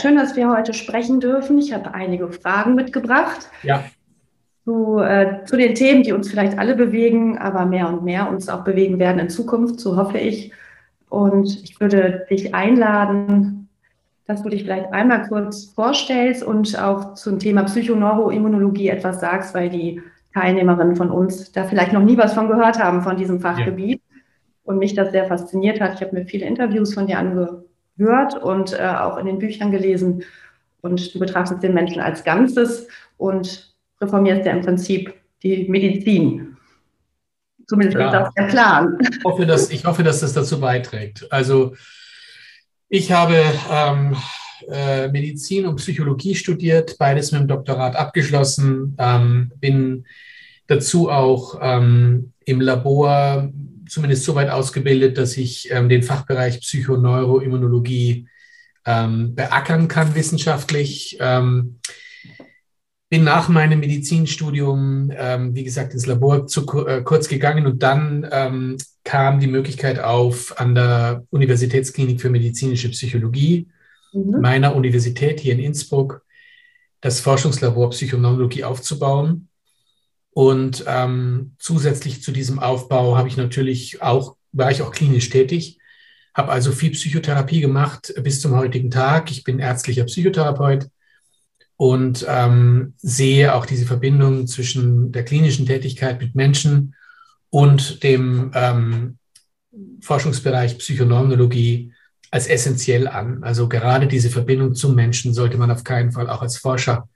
schön, dass wir heute sprechen dürfen. Ich habe einige Fragen mitgebracht. Ja. Zu, äh, zu den Themen, die uns vielleicht alle bewegen, aber mehr und mehr uns auch bewegen werden in Zukunft, so hoffe ich. Und ich würde dich einladen, dass du dich vielleicht einmal kurz vorstellst und auch zum Thema Psychoneuroimmunologie etwas sagst, weil die Teilnehmerinnen von uns da vielleicht noch nie was von gehört haben, von diesem Fachgebiet. Ja. Und mich das sehr fasziniert hat. Ich habe mir viele Interviews von dir angehört und äh, auch in den Büchern gelesen. Und du betrachtest den Menschen als Ganzes und reformierst ja im Prinzip die Medizin. Zumindest ja. ist das der Plan. Ich hoffe, dass, ich hoffe, dass das dazu beiträgt. Also ich habe ähm, äh, Medizin und Psychologie studiert, beides mit dem Doktorat abgeschlossen, ähm, bin dazu auch ähm, im Labor zumindest so weit ausgebildet, dass ich ähm, den Fachbereich Psychoneuroimmunologie ähm, beackern kann wissenschaftlich. Ähm, bin nach meinem Medizinstudium, ähm, wie gesagt, ins Labor zu äh, kurz gegangen und dann ähm, kam die Möglichkeit auf, an der Universitätsklinik für medizinische Psychologie mhm. meiner Universität hier in Innsbruck das Forschungslabor Psychoneurologie aufzubauen. Und ähm, zusätzlich zu diesem Aufbau habe ich natürlich auch, war ich auch klinisch tätig, habe also viel Psychotherapie gemacht bis zum heutigen Tag. Ich bin ärztlicher Psychotherapeut und ähm, sehe auch diese Verbindung zwischen der klinischen Tätigkeit mit Menschen und dem ähm, Forschungsbereich Psychoneurologie als essentiell an. Also gerade diese Verbindung zum Menschen sollte man auf keinen Fall auch als Forscher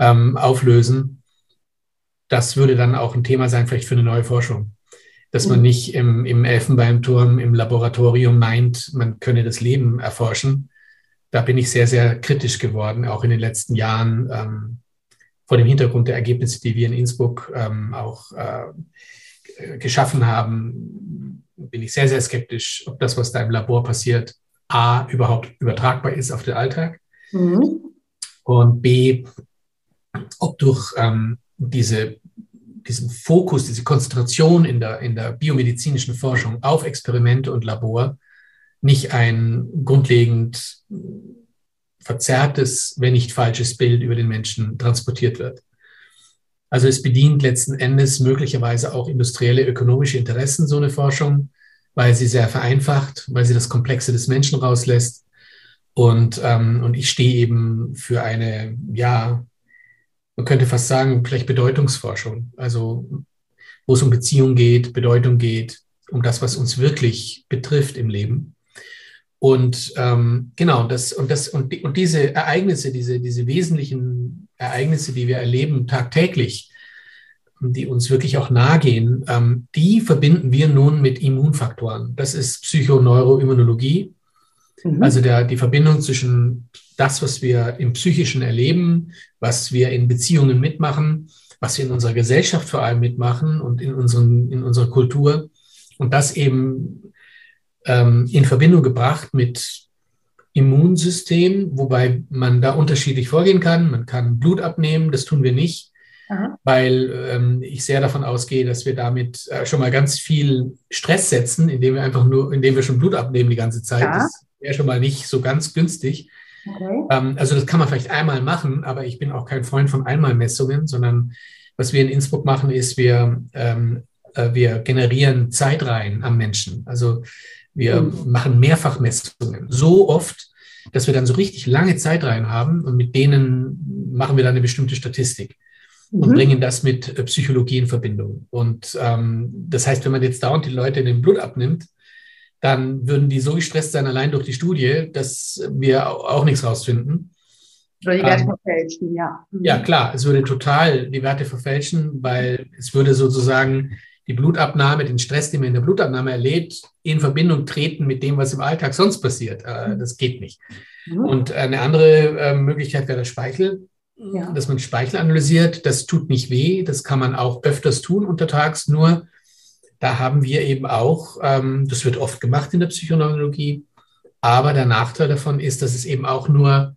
ähm, auflösen das würde dann auch ein Thema sein, vielleicht für eine neue Forschung. Dass man mhm. nicht im, im Elfenbeinturm, im Laboratorium meint, man könne das Leben erforschen. Da bin ich sehr, sehr kritisch geworden, auch in den letzten Jahren, ähm, vor dem Hintergrund der Ergebnisse, die wir in Innsbruck ähm, auch äh, geschaffen haben, bin ich sehr, sehr skeptisch, ob das, was da im Labor passiert, A, überhaupt übertragbar ist auf den Alltag mhm. und B, ob durch ähm, diese, diesen Fokus, diese Konzentration in der, in der biomedizinischen Forschung auf Experimente und Labor nicht ein grundlegend verzerrtes, wenn nicht falsches Bild über den Menschen transportiert wird. Also es bedient letzten Endes möglicherweise auch industrielle, ökonomische Interessen, so eine Forschung, weil sie sehr vereinfacht, weil sie das Komplexe des Menschen rauslässt. Und, ähm, und ich stehe eben für eine, ja, man könnte fast sagen, vielleicht Bedeutungsforschung. Also wo es um Beziehung geht, Bedeutung geht, um das, was uns wirklich betrifft im Leben. Und ähm, genau, das und das und, die, und diese Ereignisse, diese, diese wesentlichen Ereignisse, die wir erleben tagtäglich, die uns wirklich auch nahe gehen, ähm, die verbinden wir nun mit Immunfaktoren. Das ist Psychoneuroimmunologie, mhm. also der, die Verbindung zwischen das, was wir im Psychischen erleben, was wir in Beziehungen mitmachen, was wir in unserer Gesellschaft vor allem mitmachen und in, unseren, in unserer Kultur. Und das eben ähm, in Verbindung gebracht mit Immunsystem, wobei man da unterschiedlich vorgehen kann. Man kann Blut abnehmen, das tun wir nicht, Aha. weil ähm, ich sehr davon ausgehe, dass wir damit äh, schon mal ganz viel Stress setzen, indem wir einfach nur, indem wir schon Blut abnehmen die ganze Zeit. Ja. Das wäre schon mal nicht so ganz günstig. Okay. Ähm, also das kann man vielleicht einmal machen, aber ich bin auch kein Freund von Einmalmessungen, sondern was wir in Innsbruck machen, ist, wir, ähm, äh, wir generieren Zeitreihen am Menschen. Also wir mhm. machen Mehrfachmessungen so oft, dass wir dann so richtig lange Zeitreihen haben und mit denen machen wir dann eine bestimmte Statistik und mhm. bringen das mit äh, Psychologie in Verbindung. Und ähm, das heißt, wenn man jetzt dauernd die Leute in den Blut abnimmt, dann würden die so gestresst sein, allein durch die Studie, dass wir auch nichts rausfinden. Oder die Werte ähm, verfälschen, ja. Mhm. Ja, klar, es würde total die Werte verfälschen, weil es würde sozusagen die Blutabnahme, den Stress, den man in der Blutabnahme erlebt, in Verbindung treten mit dem, was im Alltag sonst passiert. Äh, mhm. Das geht nicht. Mhm. Und eine andere äh, Möglichkeit wäre der Speichel, ja. dass man Speichel analysiert. Das tut nicht weh, das kann man auch öfters tun untertags, nur da haben wir eben auch, ähm, das wird oft gemacht in der Psychoneurologie, aber der Nachteil davon ist, dass es eben auch nur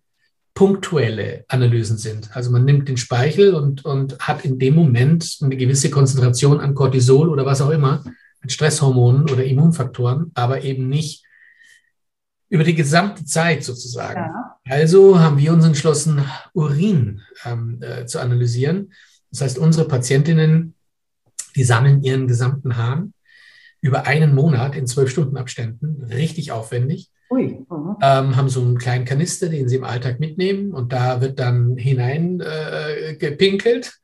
punktuelle Analysen sind. Also man nimmt den Speichel und, und hat in dem Moment eine gewisse Konzentration an Cortisol oder was auch immer, an Stresshormonen oder Immunfaktoren, aber eben nicht über die gesamte Zeit sozusagen. Ja. Also haben wir uns entschlossen, Urin ähm, äh, zu analysieren. Das heißt, unsere Patientinnen, die sammeln ihren gesamten Hahn über einen Monat in zwölf Stunden Abständen, richtig aufwendig. Ui, ähm, haben so einen kleinen Kanister, den sie im Alltag mitnehmen und da wird dann hinein äh, gepinkelt.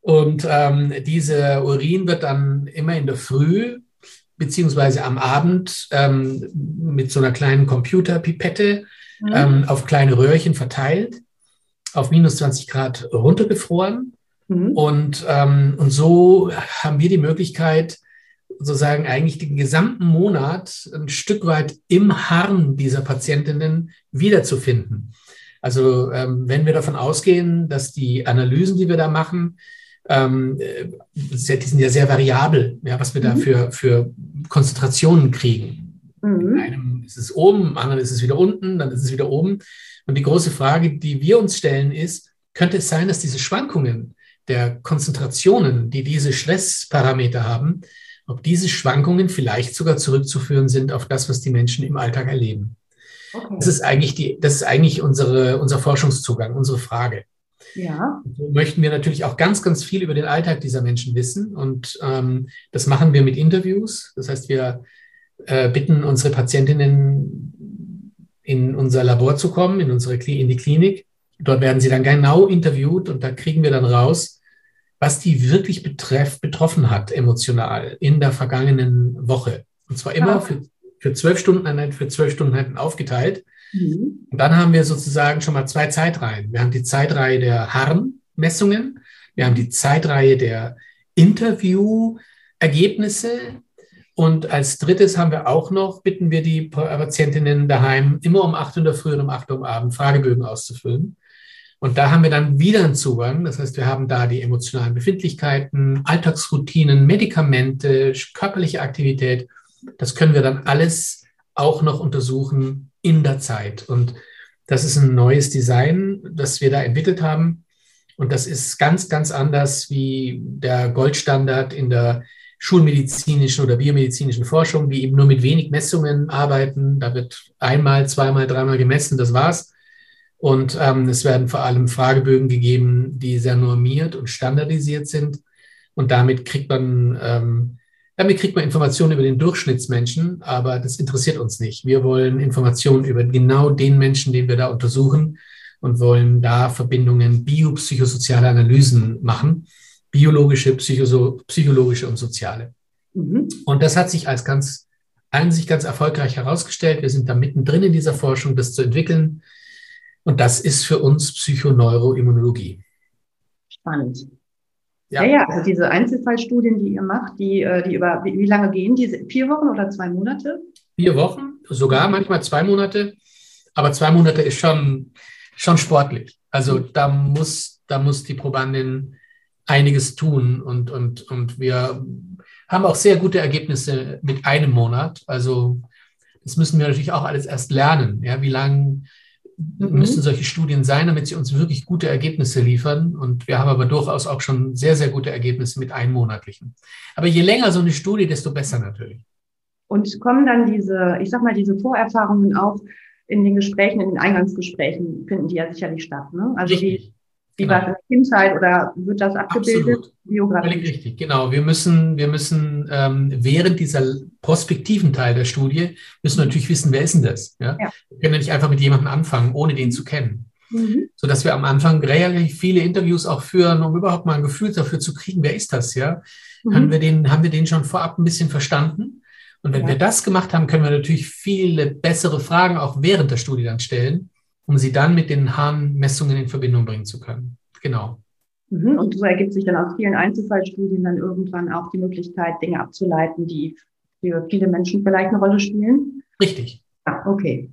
Und ähm, diese Urin wird dann immer in der Früh beziehungsweise am Abend ähm, mit so einer kleinen Computerpipette mhm. ähm, auf kleine Röhrchen verteilt, auf minus 20 Grad runtergefroren. Mhm. Und, ähm, und so haben wir die Möglichkeit, sozusagen eigentlich den gesamten Monat ein Stück weit im Harn dieser Patientinnen wiederzufinden. Also ähm, wenn wir davon ausgehen, dass die Analysen, die wir da machen, ähm, äh, die sind ja sehr variabel, ja, was wir mhm. da für, für Konzentrationen kriegen. Mhm. In einem ist es oben, im anderen ist es wieder unten, dann ist es wieder oben. Und die große Frage, die wir uns stellen, ist, könnte es sein, dass diese Schwankungen der Konzentrationen, die diese Stressparameter haben, ob diese Schwankungen vielleicht sogar zurückzuführen sind auf das, was die Menschen im Alltag erleben. Okay. Das ist eigentlich die, das ist eigentlich unsere, unser Forschungszugang, unsere Frage. Ja. So möchten wir natürlich auch ganz, ganz viel über den Alltag dieser Menschen wissen. Und ähm, das machen wir mit Interviews. Das heißt, wir äh, bitten unsere Patientinnen in unser Labor zu kommen, in unsere in die Klinik. Dort werden sie dann genau interviewt und da kriegen wir dann raus, was die wirklich betreff, betroffen hat emotional in der vergangenen Woche. Und zwar immer für, für zwölf Stunden, für zwölf Stunden aufgeteilt. Mhm. Und dann haben wir sozusagen schon mal zwei Zeitreihen. Wir haben die Zeitreihe der Harnmessungen, wir haben die Zeitreihe der Interviewergebnisse und als drittes haben wir auch noch, bitten wir die Patientinnen daheim, immer um 8 Uhr in der Früh und um 8 Uhr am Abend Fragebögen auszufüllen. Und da haben wir dann wieder einen Zugang. Das heißt, wir haben da die emotionalen Befindlichkeiten, Alltagsroutinen, Medikamente, körperliche Aktivität. Das können wir dann alles auch noch untersuchen in der Zeit. Und das ist ein neues Design, das wir da entwickelt haben. Und das ist ganz, ganz anders wie der Goldstandard in der schulmedizinischen oder biomedizinischen Forschung, die eben nur mit wenig Messungen arbeiten. Da wird einmal, zweimal, dreimal gemessen, das war's. Und ähm, es werden vor allem Fragebögen gegeben, die sehr normiert und standardisiert sind. Und damit kriegt man ähm, damit kriegt man Informationen über den Durchschnittsmenschen, aber das interessiert uns nicht. Wir wollen Informationen über genau den Menschen, den wir da untersuchen und wollen da Verbindungen, biopsychosoziale Analysen machen, biologische, psycho psychologische und soziale. Mhm. Und das hat sich als ganz, an sich ganz erfolgreich herausgestellt. Wir sind da mittendrin in dieser Forschung, das zu entwickeln. Und das ist für uns Psychoneuroimmunologie. Spannend. Ja. ja, ja, also diese Einzelfallstudien, die ihr macht, die, äh, die über, wie, wie lange gehen die? Vier Wochen oder zwei Monate? Vier Wochen, sogar manchmal zwei Monate. Aber zwei Monate ist schon, schon sportlich. Also da muss, da muss die Probandin einiges tun und, und, und wir haben auch sehr gute Ergebnisse mit einem Monat. Also das müssen wir natürlich auch alles erst lernen. Ja, wie lange mhm. müssen solche Studien sein, damit sie uns wirklich gute Ergebnisse liefern. Und wir haben aber durchaus auch schon sehr, sehr gute Ergebnisse mit einmonatlichen. Aber je länger so eine Studie, desto besser natürlich. Und kommen dann diese, ich sag mal, diese Vorerfahrungen auch in den Gesprächen, in den Eingangsgesprächen, finden die ja sicherlich statt. Ne? Also Richtig. Wie genau. war das Kindheit oder wird das abgebildet? Absolut. Biografisch? Völlig richtig, genau. Wir müssen, wir müssen ähm, während dieser prospektiven Teil der Studie, müssen wir natürlich wissen, wer ist denn das? Ja? ja. Wir können ja nicht einfach mit jemandem anfangen, ohne den zu kennen. Mhm. Sodass wir am Anfang relativ viele Interviews auch führen, um überhaupt mal ein Gefühl dafür zu kriegen, wer ist das, ja? Mhm. Haben, wir den, haben wir den schon vorab ein bisschen verstanden? Und wenn ja. wir das gemacht haben, können wir natürlich viele bessere Fragen auch während der Studie dann stellen um sie dann mit den Harnmessungen in Verbindung bringen zu können. Genau. Mhm. Und so ergibt sich dann aus vielen Einzelfallstudien dann irgendwann auch die Möglichkeit, Dinge abzuleiten, die für viele Menschen vielleicht eine Rolle spielen. Richtig. Ja, okay.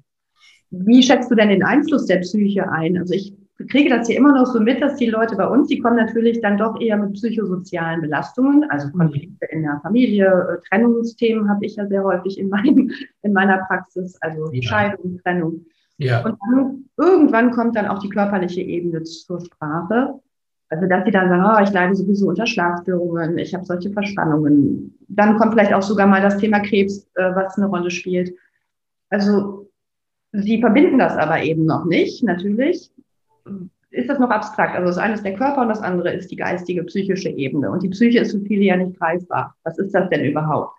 Wie schätzt du denn den Einfluss der Psyche ein? Also ich kriege das hier immer noch so mit, dass die Leute bei uns, die kommen natürlich dann doch eher mit psychosozialen Belastungen, also Konflikte in der Familie, äh, Trennungsthemen habe ich ja sehr häufig in, meinem, in meiner Praxis, also ja. Scheidung, Trennung. Ja. Und dann, irgendwann kommt dann auch die körperliche Ebene zur Sprache. Also, dass sie dann sagen, oh, ich leide sowieso unter Schlafstörungen, ich habe solche Verspannungen. Dann kommt vielleicht auch sogar mal das Thema Krebs, äh, was eine Rolle spielt. Also, Sie verbinden das aber eben noch nicht, natürlich. Ist das noch abstrakt? Also das eine ist der Körper und das andere ist die geistige, psychische Ebene. Und die Psyche ist für viele ja nicht greifbar. Was ist das denn überhaupt?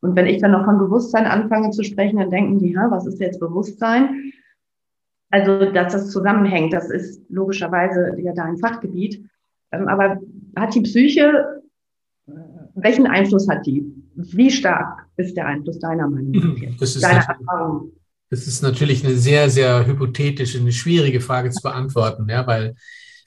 Und wenn ich dann noch von Bewusstsein anfange zu sprechen, dann denken die, ha, was ist jetzt Bewusstsein? Also, dass das zusammenhängt, das ist logischerweise ja dein Fachgebiet. Ähm, aber hat die Psyche, welchen Einfluss hat die? Wie stark ist der Einfluss deiner Meinung nach? Das ist Deiner Erfahrung? Das ist natürlich eine sehr, sehr hypothetische, eine schwierige Frage zu beantworten, ja, weil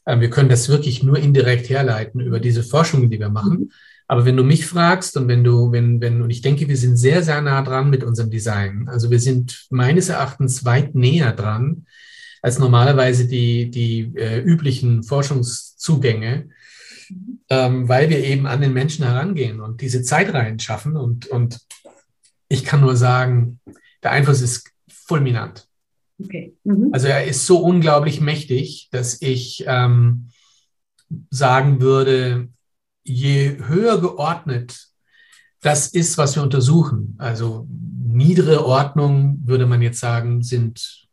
äh, wir können das wirklich nur indirekt herleiten über diese Forschungen, die wir machen. Aber wenn du mich fragst und wenn du, wenn, wenn, und ich denke, wir sind sehr, sehr nah dran mit unserem Design. Also wir sind meines Erachtens weit näher dran als normalerweise die, die äh, üblichen Forschungszugänge, ähm, weil wir eben an den Menschen herangehen und diese Zeitreihen schaffen. Und, und ich kann nur sagen, der Einfluss ist fulminant. Okay. Mhm. Also er ist so unglaublich mächtig, dass ich ähm, sagen würde, je höher geordnet das ist, was wir untersuchen, also niedere Ordnung, würde man jetzt sagen, sind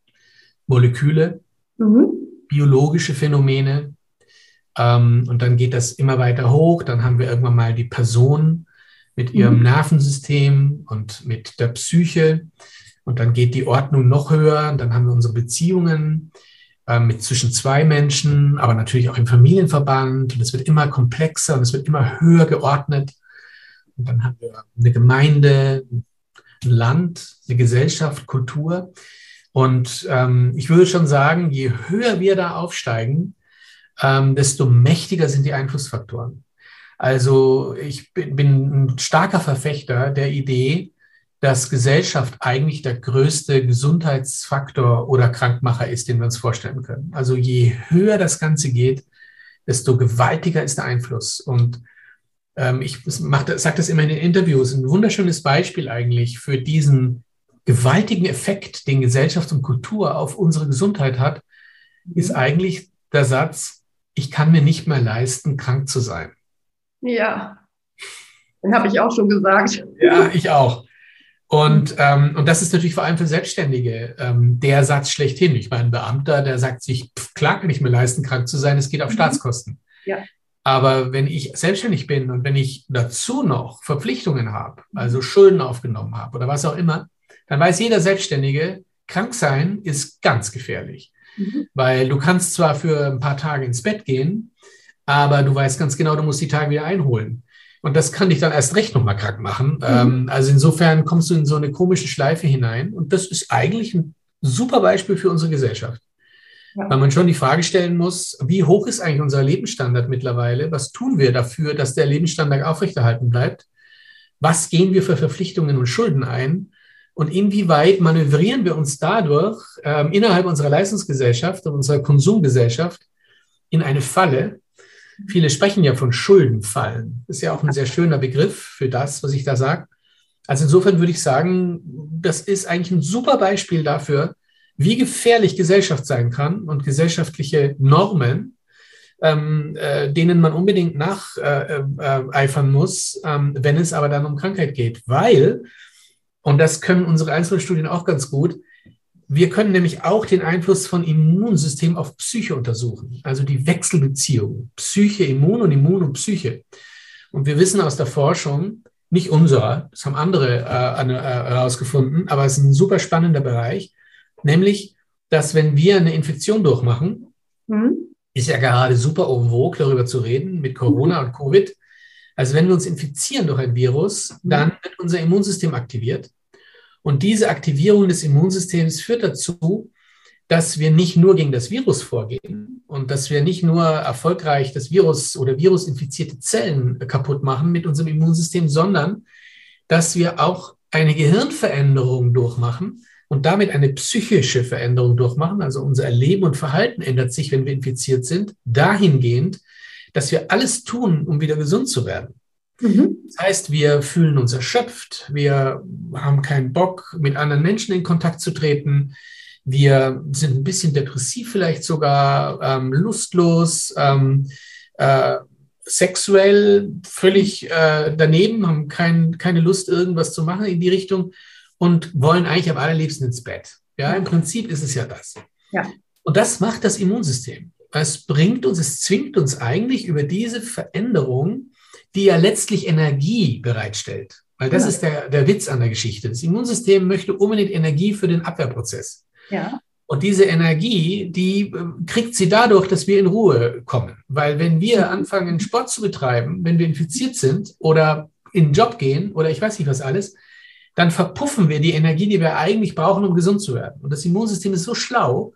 Moleküle, mhm. biologische Phänomene. Ähm, und dann geht das immer weiter hoch. Dann haben wir irgendwann mal die Person mit ihrem mhm. Nervensystem und mit der Psyche. Und dann geht die Ordnung noch höher. Und dann haben wir unsere Beziehungen mit zwischen zwei Menschen, aber natürlich auch im Familienverband. Und es wird immer komplexer und es wird immer höher geordnet. Und dann haben wir eine Gemeinde, ein Land, eine Gesellschaft, Kultur. Und ähm, ich würde schon sagen, je höher wir da aufsteigen, ähm, desto mächtiger sind die Einflussfaktoren. Also ich bin, bin ein starker Verfechter der Idee, dass Gesellschaft eigentlich der größte Gesundheitsfaktor oder Krankmacher ist, den wir uns vorstellen können. Also je höher das Ganze geht, desto gewaltiger ist der Einfluss. Und ähm, ich sage das immer in den Interviews, ein wunderschönes Beispiel eigentlich für diesen gewaltigen Effekt, den Gesellschaft und Kultur auf unsere Gesundheit hat, ist eigentlich der Satz, ich kann mir nicht mehr leisten, krank zu sein. Ja, den habe ich auch schon gesagt. Ja, ich auch. Und, ähm, und das ist natürlich vor allem für Selbstständige ähm, der Satz schlechthin. Ich meine, ein Beamter, der sagt sich, pff, klar kann ich mir leisten, krank zu sein, es geht auf mhm. Staatskosten. Ja. Aber wenn ich selbstständig bin und wenn ich dazu noch Verpflichtungen habe, also Schulden aufgenommen habe oder was auch immer, dann weiß jeder Selbstständige, krank sein ist ganz gefährlich. Mhm. Weil du kannst zwar für ein paar Tage ins Bett gehen, aber du weißt ganz genau, du musst die Tage wieder einholen. Und das kann dich dann erst recht nochmal krank machen. Mhm. Ähm, also insofern kommst du in so eine komische Schleife hinein. Und das ist eigentlich ein super Beispiel für unsere Gesellschaft. Ja. Weil man schon die Frage stellen muss, wie hoch ist eigentlich unser Lebensstandard mittlerweile? Was tun wir dafür, dass der Lebensstandard aufrechterhalten bleibt? Was gehen wir für Verpflichtungen und Schulden ein? Und inwieweit manövrieren wir uns dadurch ähm, innerhalb unserer Leistungsgesellschaft und unserer Konsumgesellschaft in eine Falle, Viele sprechen ja von Schuldenfallen. Ist ja auch ein sehr schöner Begriff für das, was ich da sage. Also insofern würde ich sagen, das ist eigentlich ein super Beispiel dafür, wie gefährlich Gesellschaft sein kann und gesellschaftliche Normen, ähm, äh, denen man unbedingt nacheifern äh, äh, muss, ähm, wenn es aber dann um Krankheit geht. Weil, und das können unsere Einzelstudien auch ganz gut, wir können nämlich auch den Einfluss von Immunsystem auf Psyche untersuchen, also die Wechselbeziehung Psyche, Immun und Immun und Psyche. Und wir wissen aus der Forschung, nicht unser, das haben andere äh, äh, herausgefunden, aber es ist ein super spannender Bereich, nämlich, dass wenn wir eine Infektion durchmachen, mhm. ist ja gerade super en vogue, darüber zu reden, mit Corona und Covid. Also wenn wir uns infizieren durch ein Virus, dann wird unser Immunsystem aktiviert. Und diese Aktivierung des Immunsystems führt dazu, dass wir nicht nur gegen das Virus vorgehen und dass wir nicht nur erfolgreich das Virus oder virusinfizierte Zellen kaputt machen mit unserem Immunsystem, sondern dass wir auch eine Gehirnveränderung durchmachen und damit eine psychische Veränderung durchmachen. Also unser Erleben und Verhalten ändert sich, wenn wir infiziert sind, dahingehend, dass wir alles tun, um wieder gesund zu werden. Mhm. Das heißt, wir fühlen uns erschöpft, wir haben keinen Bock, mit anderen Menschen in Kontakt zu treten, wir sind ein bisschen depressiv, vielleicht sogar ähm, lustlos, ähm, äh, sexuell völlig äh, daneben, haben kein, keine Lust, irgendwas zu machen in die Richtung und wollen eigentlich am allerliebsten ins Bett. Ja, im Prinzip ist es ja das. Ja. Und das macht das Immunsystem. Es bringt uns, es zwingt uns eigentlich über diese Veränderung, die ja letztlich Energie bereitstellt. Weil das ja. ist der, der Witz an der Geschichte. Das Immunsystem möchte unbedingt Energie für den Abwehrprozess. Ja. Und diese Energie, die äh, kriegt sie dadurch, dass wir in Ruhe kommen. Weil wenn wir anfangen, Sport zu betreiben, wenn wir infiziert sind oder in den Job gehen oder ich weiß nicht was alles, dann verpuffen wir die Energie, die wir eigentlich brauchen, um gesund zu werden. Und das Immunsystem ist so schlau,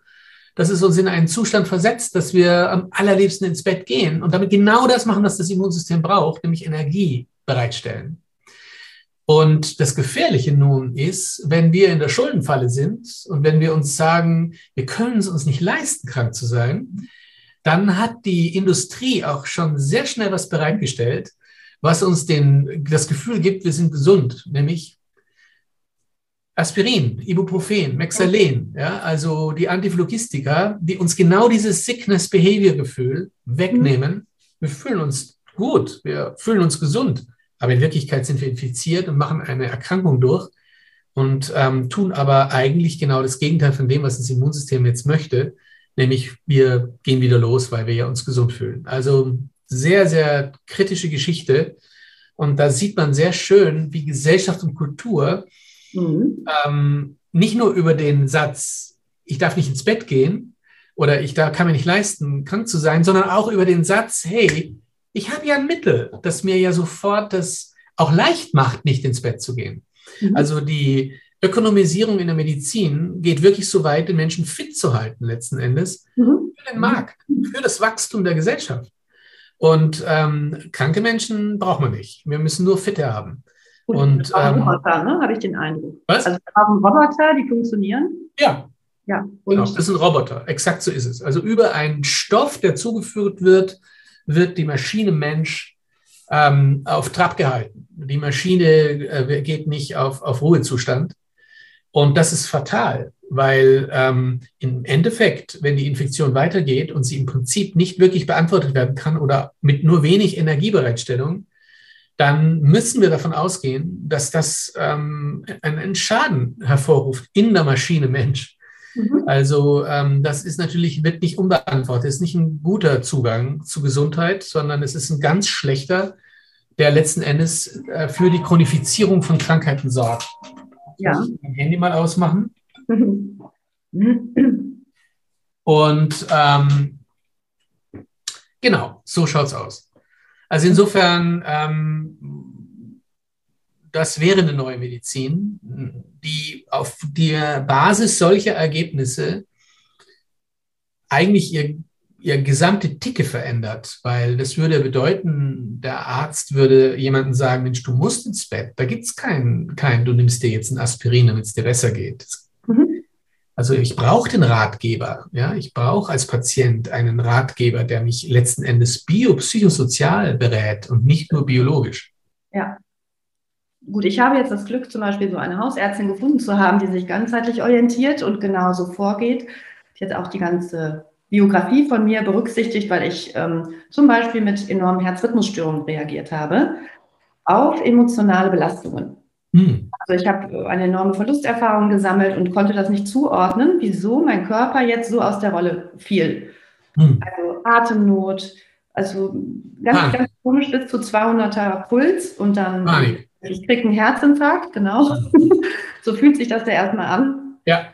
dass es uns in einen Zustand versetzt, dass wir am allerliebsten ins Bett gehen und damit genau das machen, was das Immunsystem braucht, nämlich Energie bereitstellen. Und das Gefährliche nun ist, wenn wir in der Schuldenfalle sind und wenn wir uns sagen, wir können es uns nicht leisten, krank zu sein, dann hat die Industrie auch schon sehr schnell was bereitgestellt, was uns den, das Gefühl gibt, wir sind gesund, nämlich Aspirin, Ibuprofen, Mexalen, ja, also die Antiphlogistika, die uns genau dieses Sickness-Behavior-Gefühl wegnehmen. Wir fühlen uns gut, wir fühlen uns gesund, aber in Wirklichkeit sind wir infiziert und machen eine Erkrankung durch und ähm, tun aber eigentlich genau das Gegenteil von dem, was das Immunsystem jetzt möchte, nämlich wir gehen wieder los, weil wir ja uns gesund fühlen. Also sehr, sehr kritische Geschichte. Und da sieht man sehr schön, wie Gesellschaft und Kultur Mhm. Ähm, nicht nur über den Satz, ich darf nicht ins Bett gehen oder ich da kann mir nicht leisten, krank zu sein, sondern auch über den Satz, hey, ich habe ja ein Mittel, das mir ja sofort das auch leicht macht, nicht ins Bett zu gehen. Mhm. Also die Ökonomisierung in der Medizin geht wirklich so weit, den Menschen fit zu halten, letzten Endes, mhm. für den Markt, für das Wachstum der Gesellschaft. Und ähm, kranke Menschen braucht man nicht. Wir müssen nur Fitte haben. Und, ähm, Roboter, ne? habe ich den Eindruck. Was? Also wir haben Roboter, die funktionieren. Ja. Ja. Genau, das sind Roboter. Exakt so ist es. Also über einen Stoff, der zugeführt wird, wird die Maschine Mensch ähm, auf Trab gehalten. Die Maschine äh, geht nicht auf, auf Ruhezustand. Und das ist fatal, weil ähm, im Endeffekt, wenn die Infektion weitergeht und sie im Prinzip nicht wirklich beantwortet werden kann oder mit nur wenig Energiebereitstellung, dann müssen wir davon ausgehen, dass das ähm, einen Schaden hervorruft in der Maschine Mensch. Mhm. Also ähm, das ist natürlich, wird nicht unbeantwortet, ist nicht ein guter Zugang zu Gesundheit, sondern es ist ein ganz schlechter, der letzten Endes äh, für die Chronifizierung von Krankheiten sorgt. Ja. Mein Handy mal ausmachen. Und ähm, genau, so schaut es aus. Also insofern, ähm, das wäre eine neue Medizin, die auf der Basis solcher Ergebnisse eigentlich ihr, ihr gesamte Ticke verändert, weil das würde bedeuten, der Arzt würde jemandem sagen, Mensch, du musst ins Bett, da gibt es keinen, kein, du nimmst dir jetzt ein Aspirin, damit es dir besser geht. Mhm. Also ich brauche den Ratgeber. Ja? Ich brauche als Patient einen Ratgeber, der mich letzten Endes biopsychosozial berät und nicht nur biologisch. Ja. Gut, ich habe jetzt das Glück, zum Beispiel so eine Hausärztin gefunden zu haben, die sich ganzheitlich orientiert und genauso vorgeht. Die hat auch die ganze Biografie von mir berücksichtigt, weil ich ähm, zum Beispiel mit enormen Herzrhythmusstörungen reagiert habe auf emotionale Belastungen. Hm. Also ich habe eine enorme Verlusterfahrung gesammelt und konnte das nicht zuordnen, wieso mein Körper jetzt so aus der Rolle fiel. Hm. Also Atemnot, also ganz, ah. ganz komisch bis zu 200er Puls und dann ah, ich kriege einen Herzinfarkt, genau. so fühlt sich das ja erstmal an. Ja.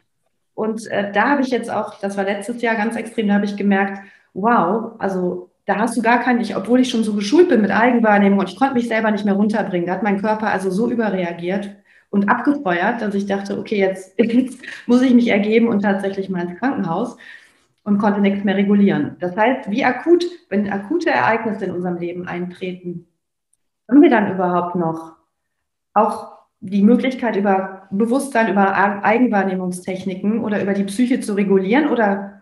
Und äh, da habe ich jetzt auch, das war letztes Jahr ganz extrem, da habe ich gemerkt, wow, also da hast du gar keinen, ich, obwohl ich schon so geschult bin mit Eigenwahrnehmung und ich konnte mich selber nicht mehr runterbringen. Da hat mein Körper also so überreagiert und abgefeuert, dass ich dachte, okay, jetzt, jetzt muss ich mich ergeben und tatsächlich mal ins Krankenhaus und konnte nichts mehr regulieren. Das heißt, wie akut, wenn akute Ereignisse in unserem Leben eintreten, haben wir dann überhaupt noch auch die Möglichkeit, über Bewusstsein, über Eigenwahrnehmungstechniken oder über die Psyche zu regulieren oder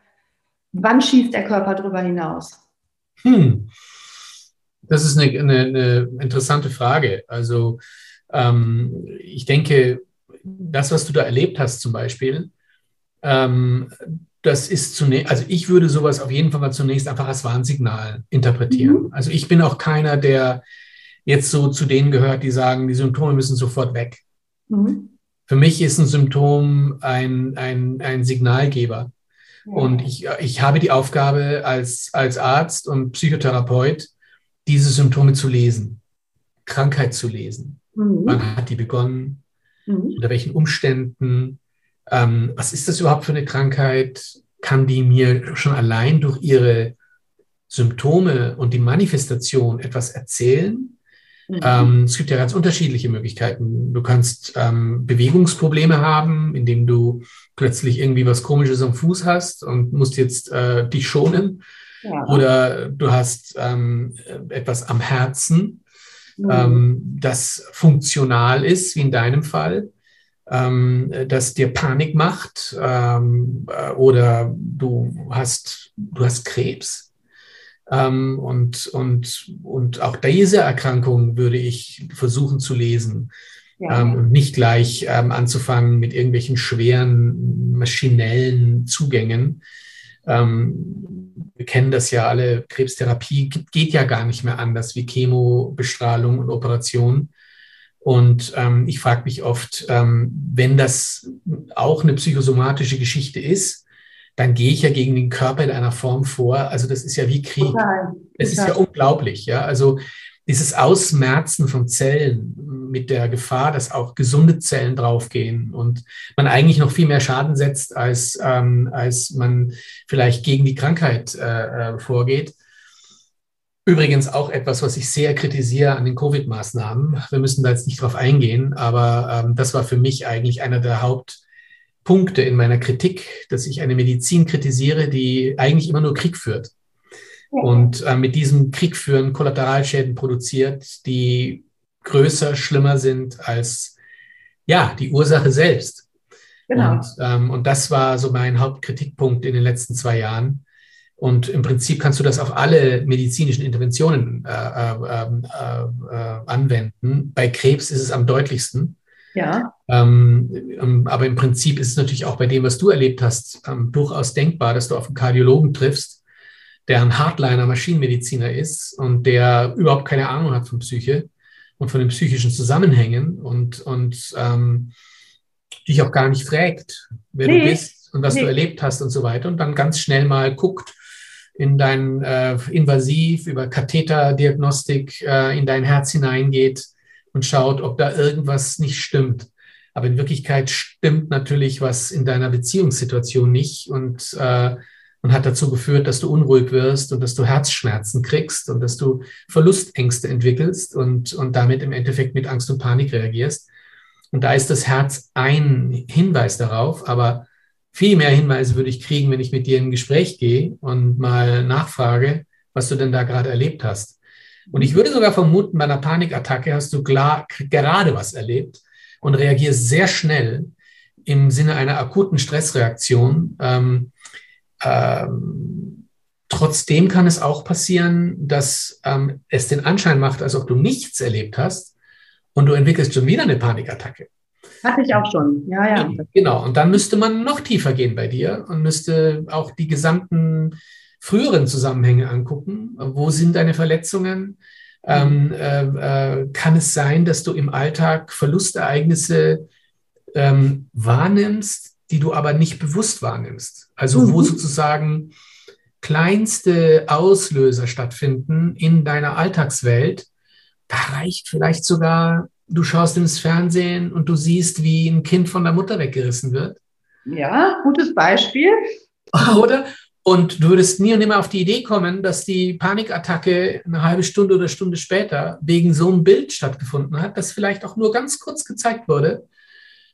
wann schießt der Körper darüber hinaus? Hm. Das ist eine, eine, eine interessante Frage. Also ähm, ich denke, das, was du da erlebt hast zum Beispiel, ähm, das ist zunächst, also ich würde sowas auf jeden Fall mal zunächst einfach als Warnsignal interpretieren. Mhm. Also ich bin auch keiner, der jetzt so zu denen gehört, die sagen, die Symptome müssen sofort weg. Mhm. Für mich ist ein Symptom ein, ein, ein Signalgeber. Und ich, ich habe die Aufgabe als, als Arzt und Psychotherapeut, diese Symptome zu lesen, Krankheit zu lesen. Mhm. Wann hat die begonnen? Mhm. Unter welchen Umständen? Ähm, was ist das überhaupt für eine Krankheit? Kann die mir schon allein durch ihre Symptome und die Manifestation etwas erzählen? Mhm. Ähm, es gibt ja ganz unterschiedliche Möglichkeiten. Du kannst ähm, Bewegungsprobleme haben, indem du plötzlich irgendwie was Komisches am Fuß hast und musst jetzt äh, dich schonen. Ja. Oder du hast ähm, etwas am Herzen, mhm. Ähm, das funktional ist, wie in deinem Fall, ähm, das dir Panik macht. Ähm, äh, oder du hast, du hast Krebs ähm, und, und, und auch diese Erkrankung würde ich versuchen zu lesen. Ja. Ähm, und nicht gleich ähm, anzufangen mit irgendwelchen schweren maschinellen Zugängen. Ähm, wir kennen das ja alle, Krebstherapie geht ja gar nicht mehr anders wie Chemobestrahlung und Operation. Und ähm, ich frage mich oft, ähm, wenn das auch eine psychosomatische Geschichte ist, dann gehe ich ja gegen den Körper in einer Form vor. Also das ist ja wie Krieg. Total. Es ist ja unglaublich, ja. Also dieses Ausmerzen von Zellen mit der Gefahr, dass auch gesunde Zellen draufgehen und man eigentlich noch viel mehr Schaden setzt, als, ähm, als man vielleicht gegen die Krankheit äh, äh vorgeht. Übrigens auch etwas, was ich sehr kritisiere an den Covid-Maßnahmen. Wir müssen da jetzt nicht drauf eingehen, aber ähm, das war für mich eigentlich einer der Haupt- Punkte in meiner Kritik, dass ich eine Medizin kritisiere, die eigentlich immer nur Krieg führt. Und äh, mit diesem Krieg führen Kollateralschäden produziert, die größer, schlimmer sind als ja, die Ursache selbst. Genau. Und, ähm, und das war so mein Hauptkritikpunkt in den letzten zwei Jahren. Und im Prinzip kannst du das auf alle medizinischen Interventionen äh, äh, ähm, äh, äh anwenden. Bei Krebs ist es am deutlichsten. Ja. Ähm, ähm, aber im Prinzip ist es natürlich auch bei dem, was du erlebt hast, ähm, durchaus denkbar, dass du auf einen Kardiologen triffst, der ein Hardliner Maschinenmediziner ist und der überhaupt keine Ahnung hat von Psyche und von den psychischen Zusammenhängen und, und ähm, dich auch gar nicht fragt, wer nee. du bist und was nee. du erlebt hast und so weiter und dann ganz schnell mal guckt in dein äh, Invasiv über Katheterdiagnostik äh, in dein Herz hineingeht und schaut, ob da irgendwas nicht stimmt. Aber in Wirklichkeit stimmt natürlich was in deiner Beziehungssituation nicht und, äh, und hat dazu geführt, dass du unruhig wirst und dass du Herzschmerzen kriegst und dass du Verlustängste entwickelst und, und damit im Endeffekt mit Angst und Panik reagierst. Und da ist das Herz ein Hinweis darauf, aber viel mehr Hinweise würde ich kriegen, wenn ich mit dir in ein Gespräch gehe und mal nachfrage, was du denn da gerade erlebt hast. Und ich würde sogar vermuten, bei einer Panikattacke hast du klar, gerade was erlebt und reagierst sehr schnell im Sinne einer akuten Stressreaktion. Ähm, ähm, trotzdem kann es auch passieren, dass ähm, es den Anschein macht, als ob du nichts erlebt hast und du entwickelst schon wieder eine Panikattacke. Hatte ich auch schon, ja, ja. Genau, und dann müsste man noch tiefer gehen bei dir und müsste auch die gesamten früheren Zusammenhänge angucken. Wo sind deine Verletzungen? Ähm, äh, äh, kann es sein, dass du im Alltag Verlustereignisse ähm, wahrnimmst, die du aber nicht bewusst wahrnimmst? Also mhm. wo sozusagen kleinste Auslöser stattfinden in deiner Alltagswelt. Da reicht vielleicht sogar, du schaust ins Fernsehen und du siehst, wie ein Kind von der Mutter weggerissen wird. Ja, gutes Beispiel. Oder? Und du würdest nie und nimmer auf die Idee kommen, dass die Panikattacke eine halbe Stunde oder Stunde später wegen so einem Bild stattgefunden hat, das vielleicht auch nur ganz kurz gezeigt wurde,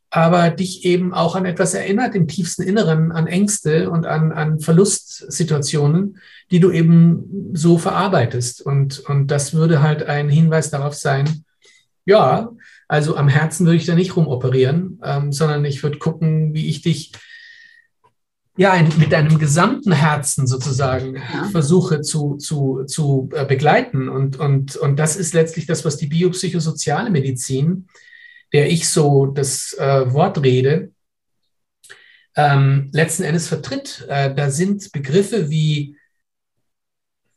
aber dich eben auch an etwas erinnert im tiefsten Inneren, an Ängste und an, an Verlustsituationen, die du eben so verarbeitest. Und, und das würde halt ein Hinweis darauf sein, ja, also am Herzen würde ich da nicht rumoperieren, ähm, sondern ich würde gucken, wie ich dich ja, mit deinem gesamten Herzen sozusagen ja. versuche zu, zu, zu äh, begleiten. Und, und, und das ist letztlich das, was die biopsychosoziale Medizin, der ich so das äh, Wort rede, ähm, letzten Endes vertritt. Äh, da sind Begriffe wie,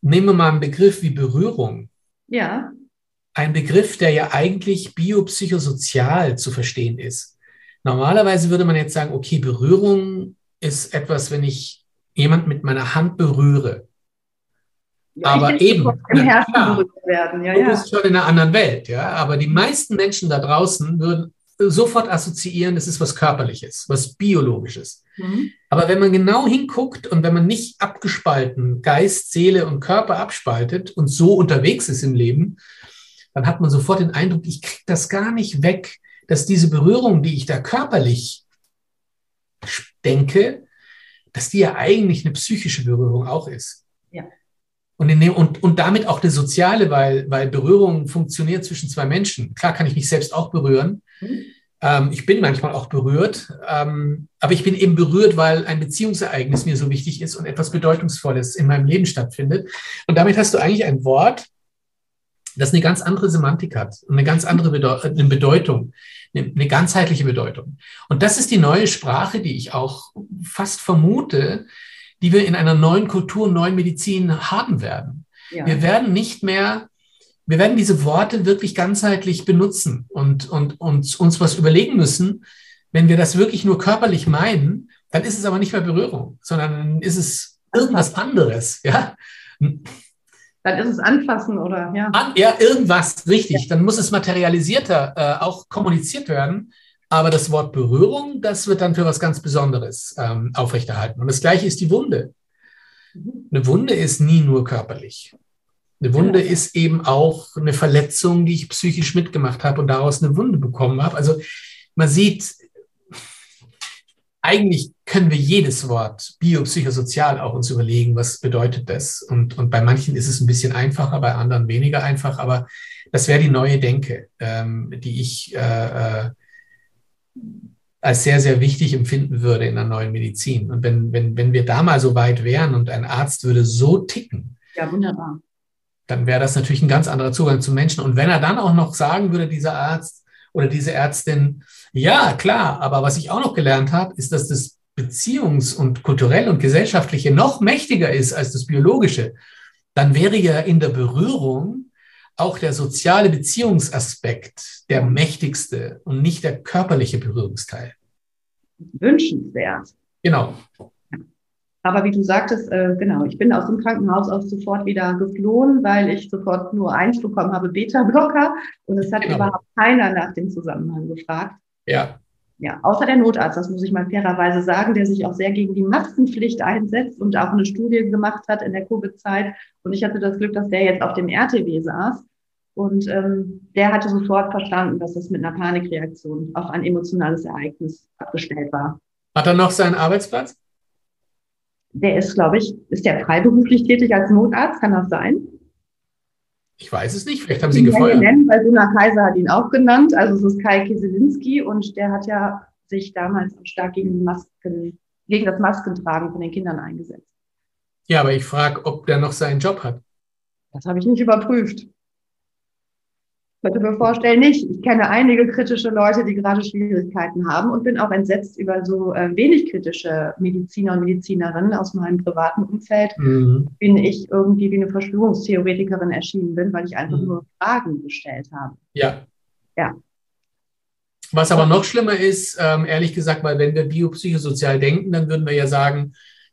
nehmen wir mal einen Begriff wie Berührung. Ja. Ein Begriff, der ja eigentlich biopsychosozial zu verstehen ist. Normalerweise würde man jetzt sagen, okay, Berührung ist etwas, wenn ich jemand mit meiner Hand berühre. Ja, aber eben, im Herzen klar, werden. Ja, du bist schon in einer anderen Welt, ja. Aber die meisten Menschen da draußen würden sofort assoziieren, das ist was Körperliches, was Biologisches. Mhm. Aber wenn man genau hinguckt und wenn man nicht abgespalten Geist, Seele und Körper abspaltet und so unterwegs ist im Leben, dann hat man sofort den Eindruck, ich kriege das gar nicht weg, dass diese Berührung, die ich da körperlich denke, dass die ja eigentlich eine psychische Berührung auch ist. Ja. Und, dem, und, und damit auch eine soziale, weil, weil Berührung funktioniert zwischen zwei Menschen. Klar kann ich mich selbst auch berühren. Mhm. Ähm, ich bin manchmal auch berührt, ähm, aber ich bin eben berührt, weil ein Beziehungsereignis mir so wichtig ist und etwas Bedeutungsvolles in meinem Leben stattfindet. Und damit hast du eigentlich ein Wort, das eine ganz andere Semantik hat und eine ganz andere Bedeutung eine, ganzheitliche Bedeutung. Und das ist die neue Sprache, die ich auch fast vermute, die wir in einer neuen Kultur, neuen Medizin haben werden. Ja. Wir werden nicht mehr, wir werden diese Worte wirklich ganzheitlich benutzen und, und, und uns was überlegen müssen. Wenn wir das wirklich nur körperlich meinen, dann ist es aber nicht mehr Berührung, sondern ist es irgendwas anderes, ja. Dann ist es anfassen oder ja. An, ja, irgendwas, richtig. Ja. Dann muss es materialisierter äh, auch kommuniziert werden. Aber das Wort Berührung, das wird dann für was ganz Besonderes ähm, aufrechterhalten. Und das Gleiche ist die Wunde. Mhm. Eine Wunde ist nie nur körperlich. Eine Wunde ja. ist eben auch eine Verletzung, die ich psychisch mitgemacht habe und daraus eine Wunde bekommen habe. Also man sieht, eigentlich können wir jedes Wort biopsychosozial auch uns überlegen, was bedeutet das. Und, und bei manchen ist es ein bisschen einfacher, bei anderen weniger einfach, aber das wäre die neue Denke, ähm, die ich äh, äh, als sehr, sehr wichtig empfinden würde in der neuen Medizin. Und wenn, wenn, wenn wir da mal so weit wären und ein Arzt würde so ticken, ja, wunderbar. dann wäre das natürlich ein ganz anderer Zugang zu Menschen. Und wenn er dann auch noch sagen würde, dieser Arzt oder diese Ärztin, ja, klar, aber was ich auch noch gelernt habe, ist, dass das Beziehungs- und kulturell und gesellschaftliche noch mächtiger ist als das biologische. Dann wäre ja in der Berührung auch der soziale Beziehungsaspekt der mächtigste und nicht der körperliche Berührungsteil. Wünschenswert. Genau. Aber wie du sagtest, äh, genau, ich bin aus dem Krankenhaus auch sofort wieder geflohen, weil ich sofort nur eins bekommen habe, Beta-Blocker. Und es hat genau. überhaupt keiner nach dem Zusammenhang gefragt. Ja. Ja, außer der Notarzt, das muss ich mal fairerweise sagen, der sich auch sehr gegen die Maskenpflicht einsetzt und auch eine Studie gemacht hat in der Covid-Zeit. Und ich hatte das Glück, dass der jetzt auf dem RTW saß. Und ähm, der hatte sofort verstanden, dass das mit einer Panikreaktion auf ein emotionales Ereignis abgestellt war. Hat er noch seinen Arbeitsplatz? Der ist, glaube ich, ist der freiberuflich tätig als Notarzt? Kann das sein? Ich weiß es nicht, vielleicht haben Sie ihn gefeuert. Nennen, weil Gunnar Kaiser hat ihn auch genannt. Also es ist Kai Kieselinski und der hat ja sich damals stark gegen, Masken, gegen das Maskentragen von den Kindern eingesetzt. Ja, aber ich frage, ob der noch seinen Job hat. Das habe ich nicht überprüft könnte mir vorstellen, nicht. Ich kenne einige kritische Leute, die gerade Schwierigkeiten haben und bin auch entsetzt über so äh, wenig kritische Mediziner und Medizinerinnen aus meinem privaten Umfeld, mhm. bin ich irgendwie wie eine Verschwörungstheoretikerin erschienen bin, weil ich einfach mhm. nur Fragen gestellt habe. Ja. Ja. Was aber noch schlimmer ist, ähm, ehrlich gesagt, weil wenn wir biopsychosozial denken, dann würden wir ja sagen,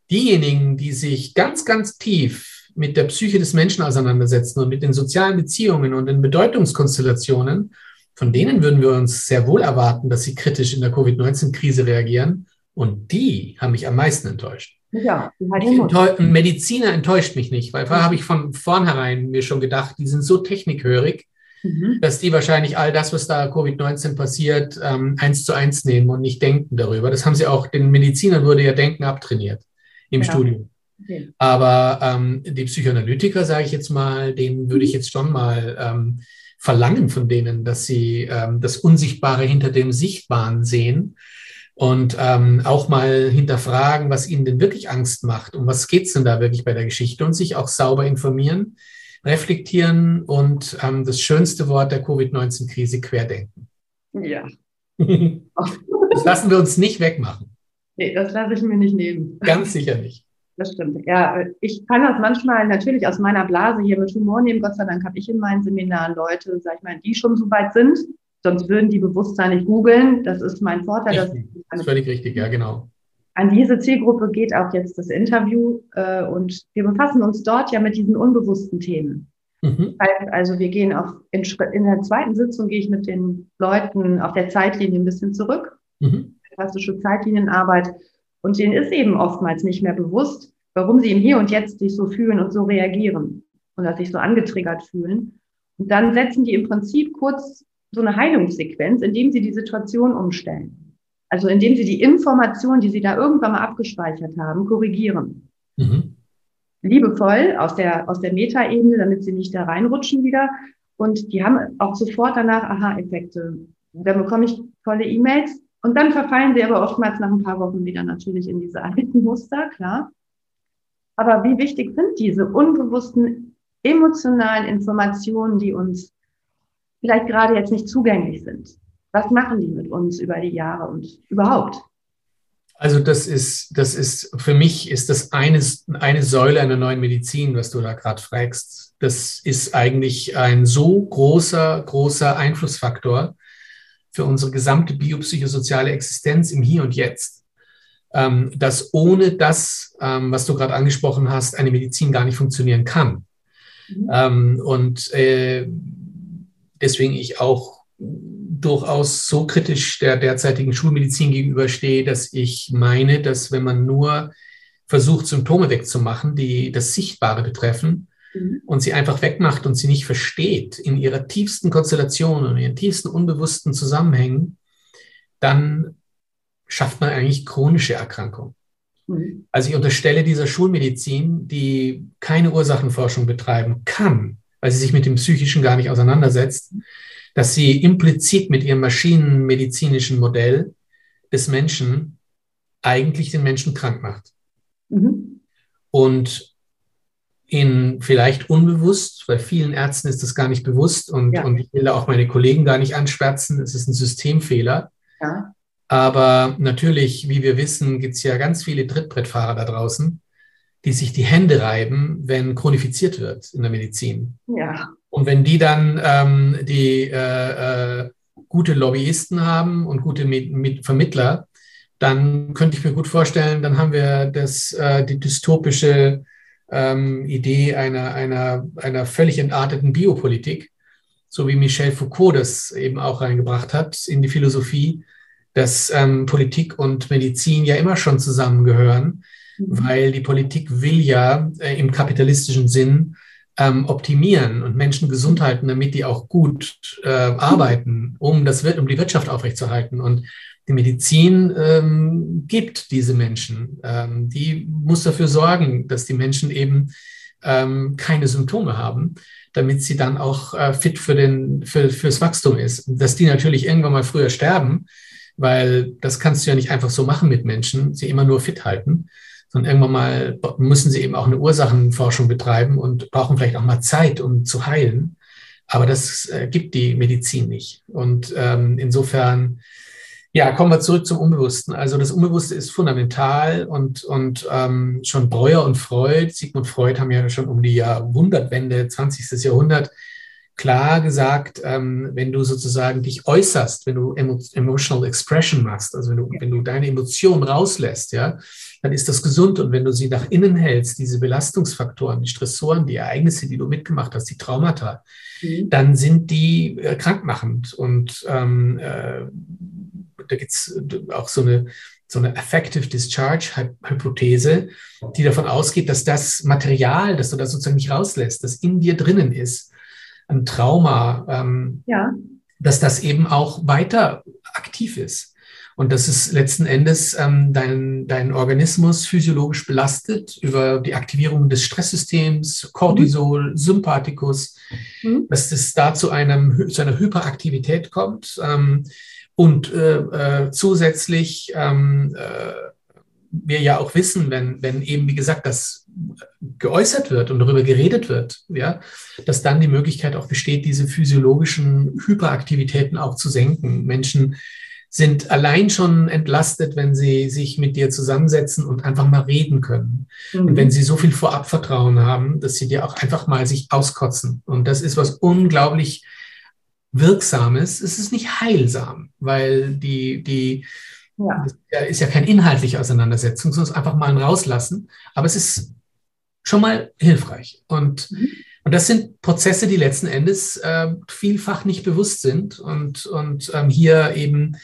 diejenigen, die sich ganz, ganz tief mit der Psyche des Menschen auseinandersetzen und mit den sozialen Beziehungen und den Bedeutungskonstellationen, von denen würden wir uns sehr wohl erwarten, dass sie kritisch in der Covid-19-Krise reagieren. Und die haben mich am meisten enttäuscht. Ja, ein Mediziner enttäuscht mich nicht, weil vorher habe ich von vornherein mir schon gedacht, die sind so technikhörig, mhm. dass die wahrscheinlich all das, was da Covid-19 passiert, ähm, eins zu eins nehmen und nicht denken darüber. Das haben sie auch, den Medizinern wurde ja Denken abtrainiert im ja. Studium. Okay. Aber ähm, die Psychoanalytiker, sage ich jetzt mal, denen würde ich jetzt schon mal ähm, verlangen von denen, dass sie ähm, das Unsichtbare hinter dem Sichtbaren sehen und ähm, auch mal hinterfragen, was ihnen denn wirklich Angst macht. Um was geht es denn da wirklich bei der Geschichte und sich auch sauber informieren, reflektieren und ähm, das schönste Wort der Covid-19-Krise querdenken. Ja. das lassen wir uns nicht wegmachen. Nee, das lasse ich mir nicht nehmen. Ganz sicher nicht. Das stimmt. Ja, ich kann das manchmal natürlich aus meiner Blase hier mit Humor nehmen. Gott sei Dank habe ich in meinen Seminaren Leute, sag ich mal, die schon so weit sind, sonst würden die Bewusstsein nicht googeln. Das ist mein Vorteil. Das ist völlig richtig, ja, genau. An diese Zielgruppe geht auch jetzt das Interview äh, und wir befassen uns dort ja mit diesen unbewussten Themen. Mhm. Also wir gehen auch in, in, der zweiten Sitzung gehe ich mit den Leuten auf der Zeitlinie ein bisschen zurück. Mhm. Klassische Zeitlinienarbeit. Und denen ist eben oftmals nicht mehr bewusst, warum sie im Hier und Jetzt sich so fühlen und so reagieren und dass sich so angetriggert fühlen. Und dann setzen die im Prinzip kurz so eine Heilungssequenz, indem sie die Situation umstellen. Also indem sie die Information, die sie da irgendwann mal abgespeichert haben, korrigieren. Mhm. Liebevoll aus der, aus der Metaebene, damit sie nicht da reinrutschen wieder. Und die haben auch sofort danach Aha-Effekte. Dann bekomme ich tolle E-Mails und dann verfallen sie aber oftmals nach ein paar Wochen wieder natürlich in diese alten Muster, klar. Aber wie wichtig sind diese unbewussten emotionalen Informationen, die uns vielleicht gerade jetzt nicht zugänglich sind? Was machen die mit uns über die Jahre und überhaupt? Also das ist, das ist, für mich ist das eine, eine Säule einer neuen Medizin, was du da gerade fragst. Das ist eigentlich ein so großer, großer Einflussfaktor für unsere gesamte biopsychosoziale Existenz im Hier und Jetzt, ähm, dass ohne das, ähm, was du gerade angesprochen hast, eine Medizin gar nicht funktionieren kann. Mhm. Ähm, und äh, deswegen ich auch durchaus so kritisch der derzeitigen Schulmedizin gegenüberstehe, dass ich meine, dass wenn man nur versucht, Symptome wegzumachen, die das Sichtbare betreffen, mhm. und sie einfach wegmacht und sie nicht versteht in ihrer tiefsten Konstellation und ihren tiefsten unbewussten Zusammenhängen, dann schafft man eigentlich chronische Erkrankungen. Mhm. Also ich unterstelle dieser Schulmedizin, die keine Ursachenforschung betreiben kann, weil sie sich mit dem Psychischen gar nicht auseinandersetzt, dass sie implizit mit ihrem maschinenmedizinischen Modell des Menschen eigentlich den Menschen krank macht. Mhm. Und in vielleicht unbewusst, bei vielen Ärzten ist das gar nicht bewusst und, ja. und ich will da auch meine Kollegen gar nicht anschwärzen, es ist ein Systemfehler. Ja. Aber natürlich, wie wir wissen, gibt es ja ganz viele Trittbrettfahrer da draußen, die sich die Hände reiben, wenn chronifiziert wird in der Medizin. Ja. Und wenn die dann ähm, die äh, äh, gute Lobbyisten haben und gute Mit Mit Vermittler, dann könnte ich mir gut vorstellen, dann haben wir das, äh, die dystopische ähm, Idee einer, einer, einer völlig entarteten Biopolitik, so wie Michel Foucault das eben auch reingebracht hat in die Philosophie, dass ähm, Politik und Medizin ja immer schon zusammengehören, mhm. weil die Politik will ja äh, im kapitalistischen Sinn ähm, optimieren und Menschen gesund halten, damit die auch gut äh, arbeiten, um, das, um die Wirtschaft aufrechtzuerhalten. Und die Medizin ähm, gibt diese Menschen. Ähm, die muss dafür sorgen, dass die Menschen eben ähm, keine Symptome haben, damit sie dann auch äh, fit für den, für, fürs Wachstum ist. Dass die natürlich irgendwann mal früher sterben, weil das kannst du ja nicht einfach so machen mit Menschen, sie immer nur fit halten, sondern irgendwann mal müssen sie eben auch eine Ursachenforschung betreiben und brauchen vielleicht auch mal Zeit, um zu heilen. Aber das äh, gibt die Medizin nicht. Und ähm, insofern ja, kommen wir zurück zum Unbewussten. Also das Unbewusste ist fundamental und, und ähm, schon Breuer und Freud, Sigmund Freud haben ja schon um die Jahrhundertwende, 20. Jahrhundert, klar gesagt, ähm, wenn du sozusagen dich äußerst, wenn du emo emotional expression machst, also wenn du, wenn du deine Emotionen rauslässt, ja, dann ist das gesund. Und wenn du sie nach innen hältst, diese Belastungsfaktoren, die Stressoren, die Ereignisse, die du mitgemacht hast, die Traumata, mhm. dann sind die äh, krankmachend. Und ähm, äh, da gibt es auch so eine, so eine Effective Discharge Hypothese, die davon ausgeht, dass das Material, das du da sozusagen nicht rauslässt, das in dir drinnen ist, ein Trauma, ähm, ja. dass das eben auch weiter aktiv ist. Und dass es letzten Endes ähm, deinen dein Organismus physiologisch belastet über die Aktivierung des Stresssystems, Cortisol, mhm. Sympathikus, mhm. dass es da zu, einem, zu einer Hyperaktivität kommt. Ähm, und äh, äh, zusätzlich ähm, äh, wir ja auch wissen, wenn, wenn eben, wie gesagt, das geäußert wird und darüber geredet wird, ja, dass dann die Möglichkeit auch besteht, diese physiologischen Hyperaktivitäten auch zu senken. Menschen sind allein schon entlastet, wenn sie sich mit dir zusammensetzen und einfach mal reden können. Mhm. Und wenn sie so viel Vorabvertrauen haben, dass sie dir auch einfach mal sich auskotzen. Und das ist was unglaublich Wirksames, ist es nicht heilsam, weil die, die ja. ist ja keine inhaltliche Auseinandersetzung, sondern einfach mal ein Rauslassen. Aber es ist schon mal hilfreich. Und, mhm. und das sind Prozesse, die letzten Endes äh, vielfach nicht bewusst sind und, und ähm, hier eben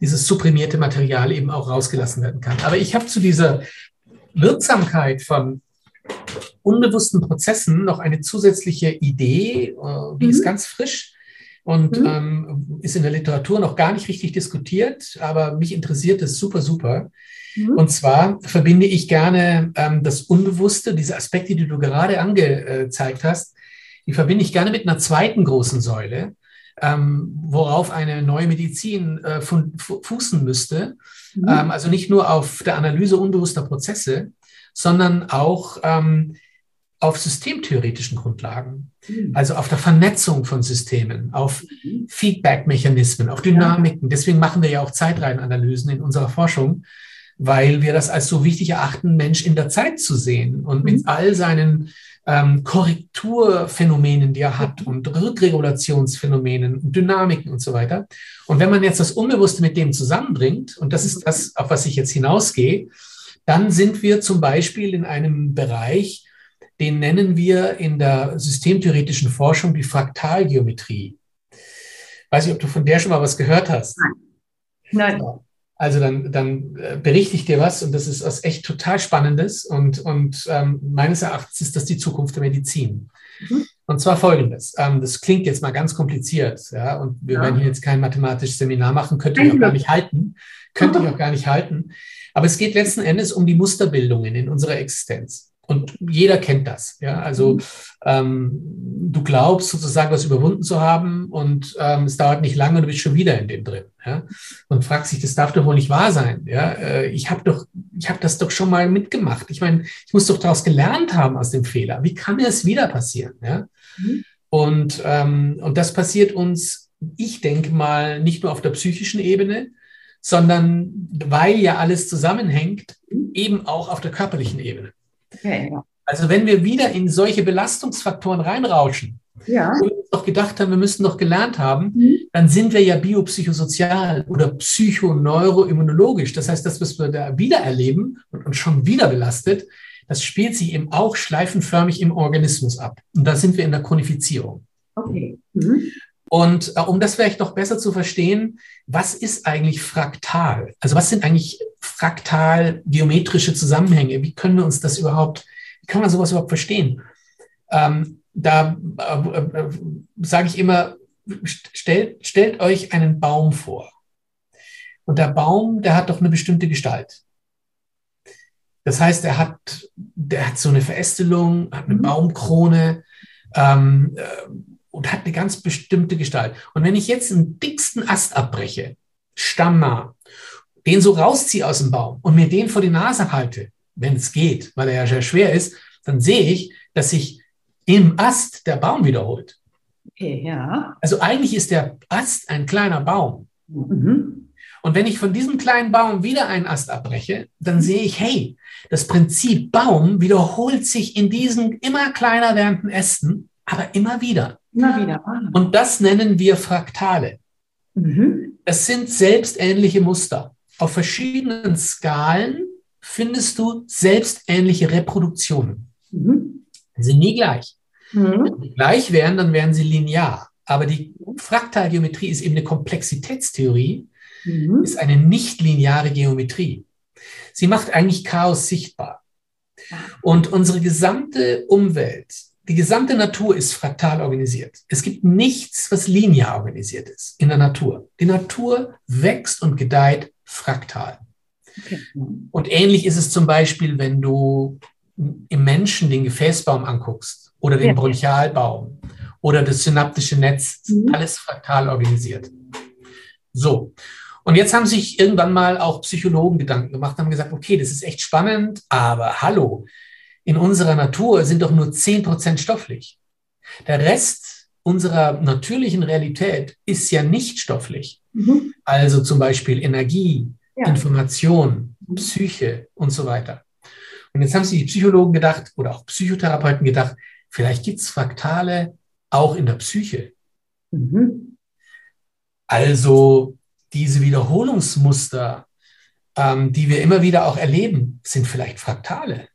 dieses supprimierte Material eben auch rausgelassen werden kann. Aber ich habe zu dieser Wirksamkeit von unbewussten Prozessen noch eine zusätzliche Idee, äh, die mhm. ist ganz frisch und mhm. ähm, ist in der Literatur noch gar nicht richtig diskutiert, aber mich interessiert es super, super. Mhm. Und zwar verbinde ich gerne ähm, das Unbewusste, diese Aspekte, die du gerade angezeigt hast, die verbinde ich gerne mit einer zweiten großen Säule, ähm, worauf eine neue Medizin äh, fußen müsste. Mhm. Ähm, also nicht nur auf der Analyse unbewusster Prozesse, sondern auch ähm, auf systemtheoretischen Grundlagen, mhm. also auf der Vernetzung von Systemen, auf mhm. Feedback-Mechanismen, auf Dynamiken. Deswegen machen wir ja auch Zeitreihenanalysen in unserer Forschung, weil wir das als so wichtig erachten, Mensch in der Zeit zu sehen und mit mhm. all seinen ähm, Korrekturphänomenen, die er hat und Rückregulationsphänomenen und Dynamiken und so weiter. Und wenn man jetzt das Unbewusste mit dem zusammenbringt, und das ist das, auf was ich jetzt hinausgehe, dann sind wir zum Beispiel in einem Bereich, den nennen wir in der systemtheoretischen Forschung die Fraktalgeometrie. Weiß nicht, ob du von der schon mal was gehört hast. Nein. Nein. Also dann, dann äh, berichte ich dir was und das ist was echt total Spannendes und, und ähm, meines Erachtens ist das die Zukunft der Medizin. Mhm. Und zwar folgendes. Ähm, das klingt jetzt mal ganz kompliziert, ja, und wir ja. werden hier jetzt kein mathematisches Seminar machen, könnte ich auch gar nicht halten, könnte ich auch gar nicht halten. Aber es geht letzten Endes um die Musterbildungen in unserer Existenz. Und jeder kennt das. Ja? Also mhm. ähm, du glaubst sozusagen was überwunden zu haben und ähm, es dauert nicht lange und du bist schon wieder in dem drin. Ja? Und fragst dich, das darf doch wohl nicht wahr sein. Ja? Äh, ich habe doch, ich habe das doch schon mal mitgemacht. Ich meine, ich muss doch daraus gelernt haben aus dem Fehler. Wie kann es wieder passieren? Ja? Mhm. Und, ähm, und das passiert uns, ich denke mal, nicht nur auf der psychischen Ebene, sondern weil ja alles zusammenhängt, mhm. eben auch auf der körperlichen Ebene. Okay, ja. Also wenn wir wieder in solche Belastungsfaktoren reinrauschen, ja. wo wir uns doch gedacht haben, wir müssten doch gelernt haben, mhm. dann sind wir ja biopsychosozial oder psychoneuroimmunologisch. Das heißt, das, was wir da wieder erleben und uns schon wieder belastet, das spielt sich eben auch schleifenförmig im Organismus ab. Und da sind wir in der Chronifizierung. Okay. Mhm. Und äh, um das vielleicht noch besser zu verstehen, was ist eigentlich fraktal? Also was sind eigentlich fraktal geometrische Zusammenhänge? Wie können wir uns das überhaupt, wie kann man sowas überhaupt verstehen? Ähm, da äh, äh, sage ich immer, stellt, stellt euch einen Baum vor. Und der Baum, der hat doch eine bestimmte Gestalt. Das heißt, er hat, der hat so eine Verästelung, hat eine mhm. Baumkrone, ähm, äh, und hat eine ganz bestimmte Gestalt. Und wenn ich jetzt einen dicksten Ast abbreche, stammnah, den so rausziehe aus dem Baum und mir den vor die Nase halte, wenn es geht, weil er ja sehr schwer ist, dann sehe ich, dass sich im Ast der Baum wiederholt. Okay, ja. Also eigentlich ist der Ast ein kleiner Baum. Mhm. Und wenn ich von diesem kleinen Baum wieder einen Ast abbreche, dann sehe ich, hey, das Prinzip Baum wiederholt sich in diesen immer kleiner werdenden Ästen, aber immer wieder. Immer wieder. Und das nennen wir Fraktale. Mhm. Es sind selbstähnliche Muster. Auf verschiedenen Skalen findest du selbstähnliche Reproduktionen. Mhm. Die sind nie gleich. Mhm. Wenn sie gleich wären, dann wären sie linear. Aber die Fraktalgeometrie ist eben eine Komplexitätstheorie, mhm. ist eine nicht-lineare Geometrie. Sie macht eigentlich Chaos sichtbar. Ah. Und unsere gesamte Umwelt die gesamte Natur ist fraktal organisiert. Es gibt nichts, was linear organisiert ist in der Natur. Die Natur wächst und gedeiht fraktal. Okay. Und ähnlich ist es zum Beispiel, wenn du im Menschen den Gefäßbaum anguckst oder den ja. Bronchialbaum oder das synaptische Netz, mhm. alles fraktal organisiert. So. Und jetzt haben sich irgendwann mal auch Psychologen Gedanken gemacht, haben gesagt, okay, das ist echt spannend, aber hallo, in unserer Natur sind doch nur 10% stofflich. Der Rest unserer natürlichen Realität ist ja nicht stofflich. Mhm. Also zum Beispiel Energie, ja. Information, mhm. Psyche und so weiter. Und jetzt haben sich die Psychologen gedacht oder auch Psychotherapeuten gedacht, vielleicht gibt es Fraktale auch in der Psyche. Mhm. Also diese Wiederholungsmuster, ähm, die wir immer wieder auch erleben, sind vielleicht Fraktale.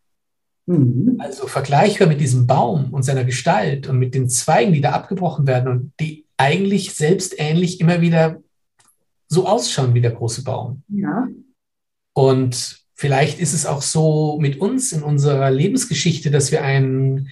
Mhm. Also vergleichbar mit diesem Baum und seiner Gestalt und mit den Zweigen, die da abgebrochen werden und die eigentlich selbstähnlich immer wieder so ausschauen wie der große Baum. Ja. Und vielleicht ist es auch so mit uns in unserer Lebensgeschichte, dass wir ein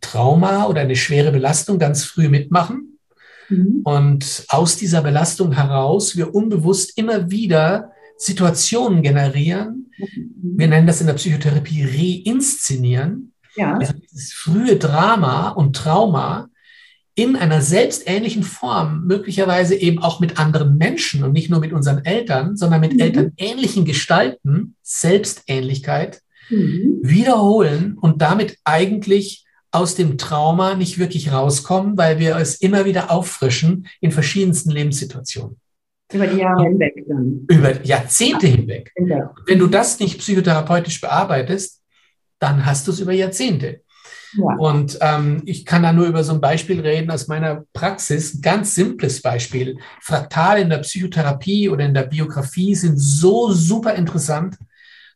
Trauma oder eine schwere Belastung ganz früh mitmachen. Mhm. Und aus dieser Belastung heraus wir unbewusst immer wieder Situationen generieren. Mhm. Wir nennen das in der Psychotherapie reinszenieren. Ja. Also dieses frühe Drama und Trauma in einer selbstähnlichen Form, möglicherweise eben auch mit anderen Menschen und nicht nur mit unseren Eltern, sondern mit mhm. elternähnlichen Gestalten, Selbstähnlichkeit, mhm. wiederholen und damit eigentlich aus dem Trauma nicht wirklich rauskommen, weil wir es immer wieder auffrischen in verschiedensten Lebenssituationen. Über die Jahre hinweg dann. Über Jahrzehnte hinweg. Ja. Wenn du das nicht psychotherapeutisch bearbeitest, dann hast du es über Jahrzehnte. Ja. Und ähm, ich kann da nur über so ein Beispiel reden aus meiner Praxis. Ein ganz simples Beispiel. Fraktale in der Psychotherapie oder in der Biografie sind so super interessant.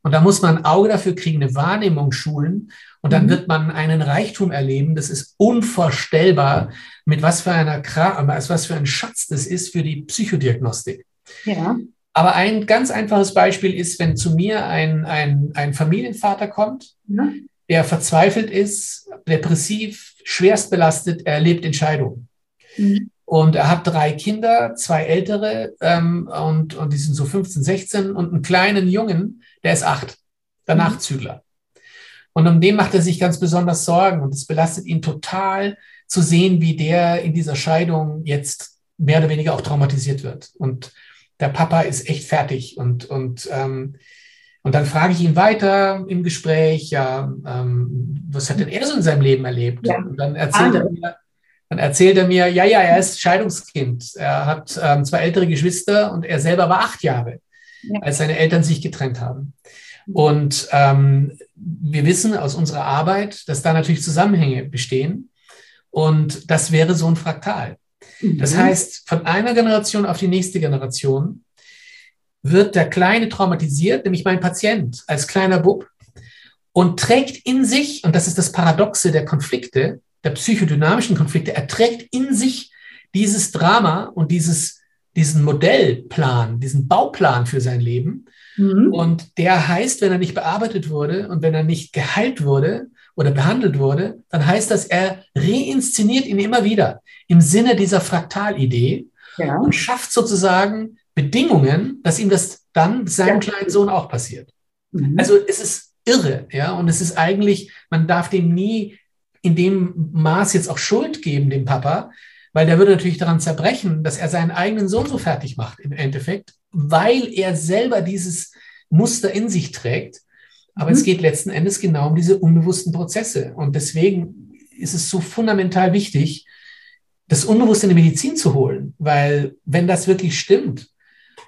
Und da muss man ein Auge dafür kriegen, eine Wahrnehmung schulen. Und dann mhm. wird man einen Reichtum erleben. Das ist unvorstellbar, mit was für einer was für ein Schatz das ist für die Psychodiagnostik. Ja. Aber ein ganz einfaches Beispiel ist, wenn zu mir ein, ein, ein Familienvater kommt, ja. der verzweifelt ist, depressiv, schwerst belastet, er erlebt Entscheidungen. Mhm. Und er hat drei Kinder, zwei ältere ähm, und, und die sind so 15, 16 und einen kleinen Jungen, der ist acht, der mhm. Nachzügler. Und um den macht er sich ganz besonders Sorgen und es belastet ihn total zu sehen, wie der in dieser Scheidung jetzt mehr oder weniger auch traumatisiert wird. Und der Papa ist echt fertig. Und, und, ähm, und dann frage ich ihn weiter im Gespräch, ja, ähm, was hat denn er so in seinem Leben erlebt? Ja. Und dann erzählt, er mir, dann erzählt er mir, ja, ja, er ist Scheidungskind. Er hat ähm, zwei ältere Geschwister und er selber war acht Jahre, ja. als seine Eltern sich getrennt haben. Und ähm, wir wissen aus unserer Arbeit, dass da natürlich Zusammenhänge bestehen. Und das wäre so ein Fraktal. Das mhm. heißt, von einer Generation auf die nächste Generation wird der Kleine traumatisiert, nämlich mein Patient als kleiner Bub, und trägt in sich, und das ist das Paradoxe der Konflikte, der psychodynamischen Konflikte, er trägt in sich dieses Drama und dieses, diesen Modellplan, diesen Bauplan für sein Leben Mhm. Und der heißt, wenn er nicht bearbeitet wurde und wenn er nicht geheilt wurde oder behandelt wurde, dann heißt das, er reinszeniert ihn immer wieder im Sinne dieser Fraktalidee ja. und schafft sozusagen Bedingungen, dass ihm das dann seinem ja. kleinen Sohn auch passiert. Mhm. Also es ist irre, ja, und es ist eigentlich, man darf dem nie in dem Maß jetzt auch Schuld geben, dem Papa, weil der würde natürlich daran zerbrechen, dass er seinen eigenen Sohn so fertig macht im Endeffekt, weil er selber dieses Muster in sich trägt. Aber mhm. es geht letzten Endes genau um diese unbewussten Prozesse. Und deswegen ist es so fundamental wichtig, das Unbewusste in die Medizin zu holen, weil wenn das wirklich stimmt,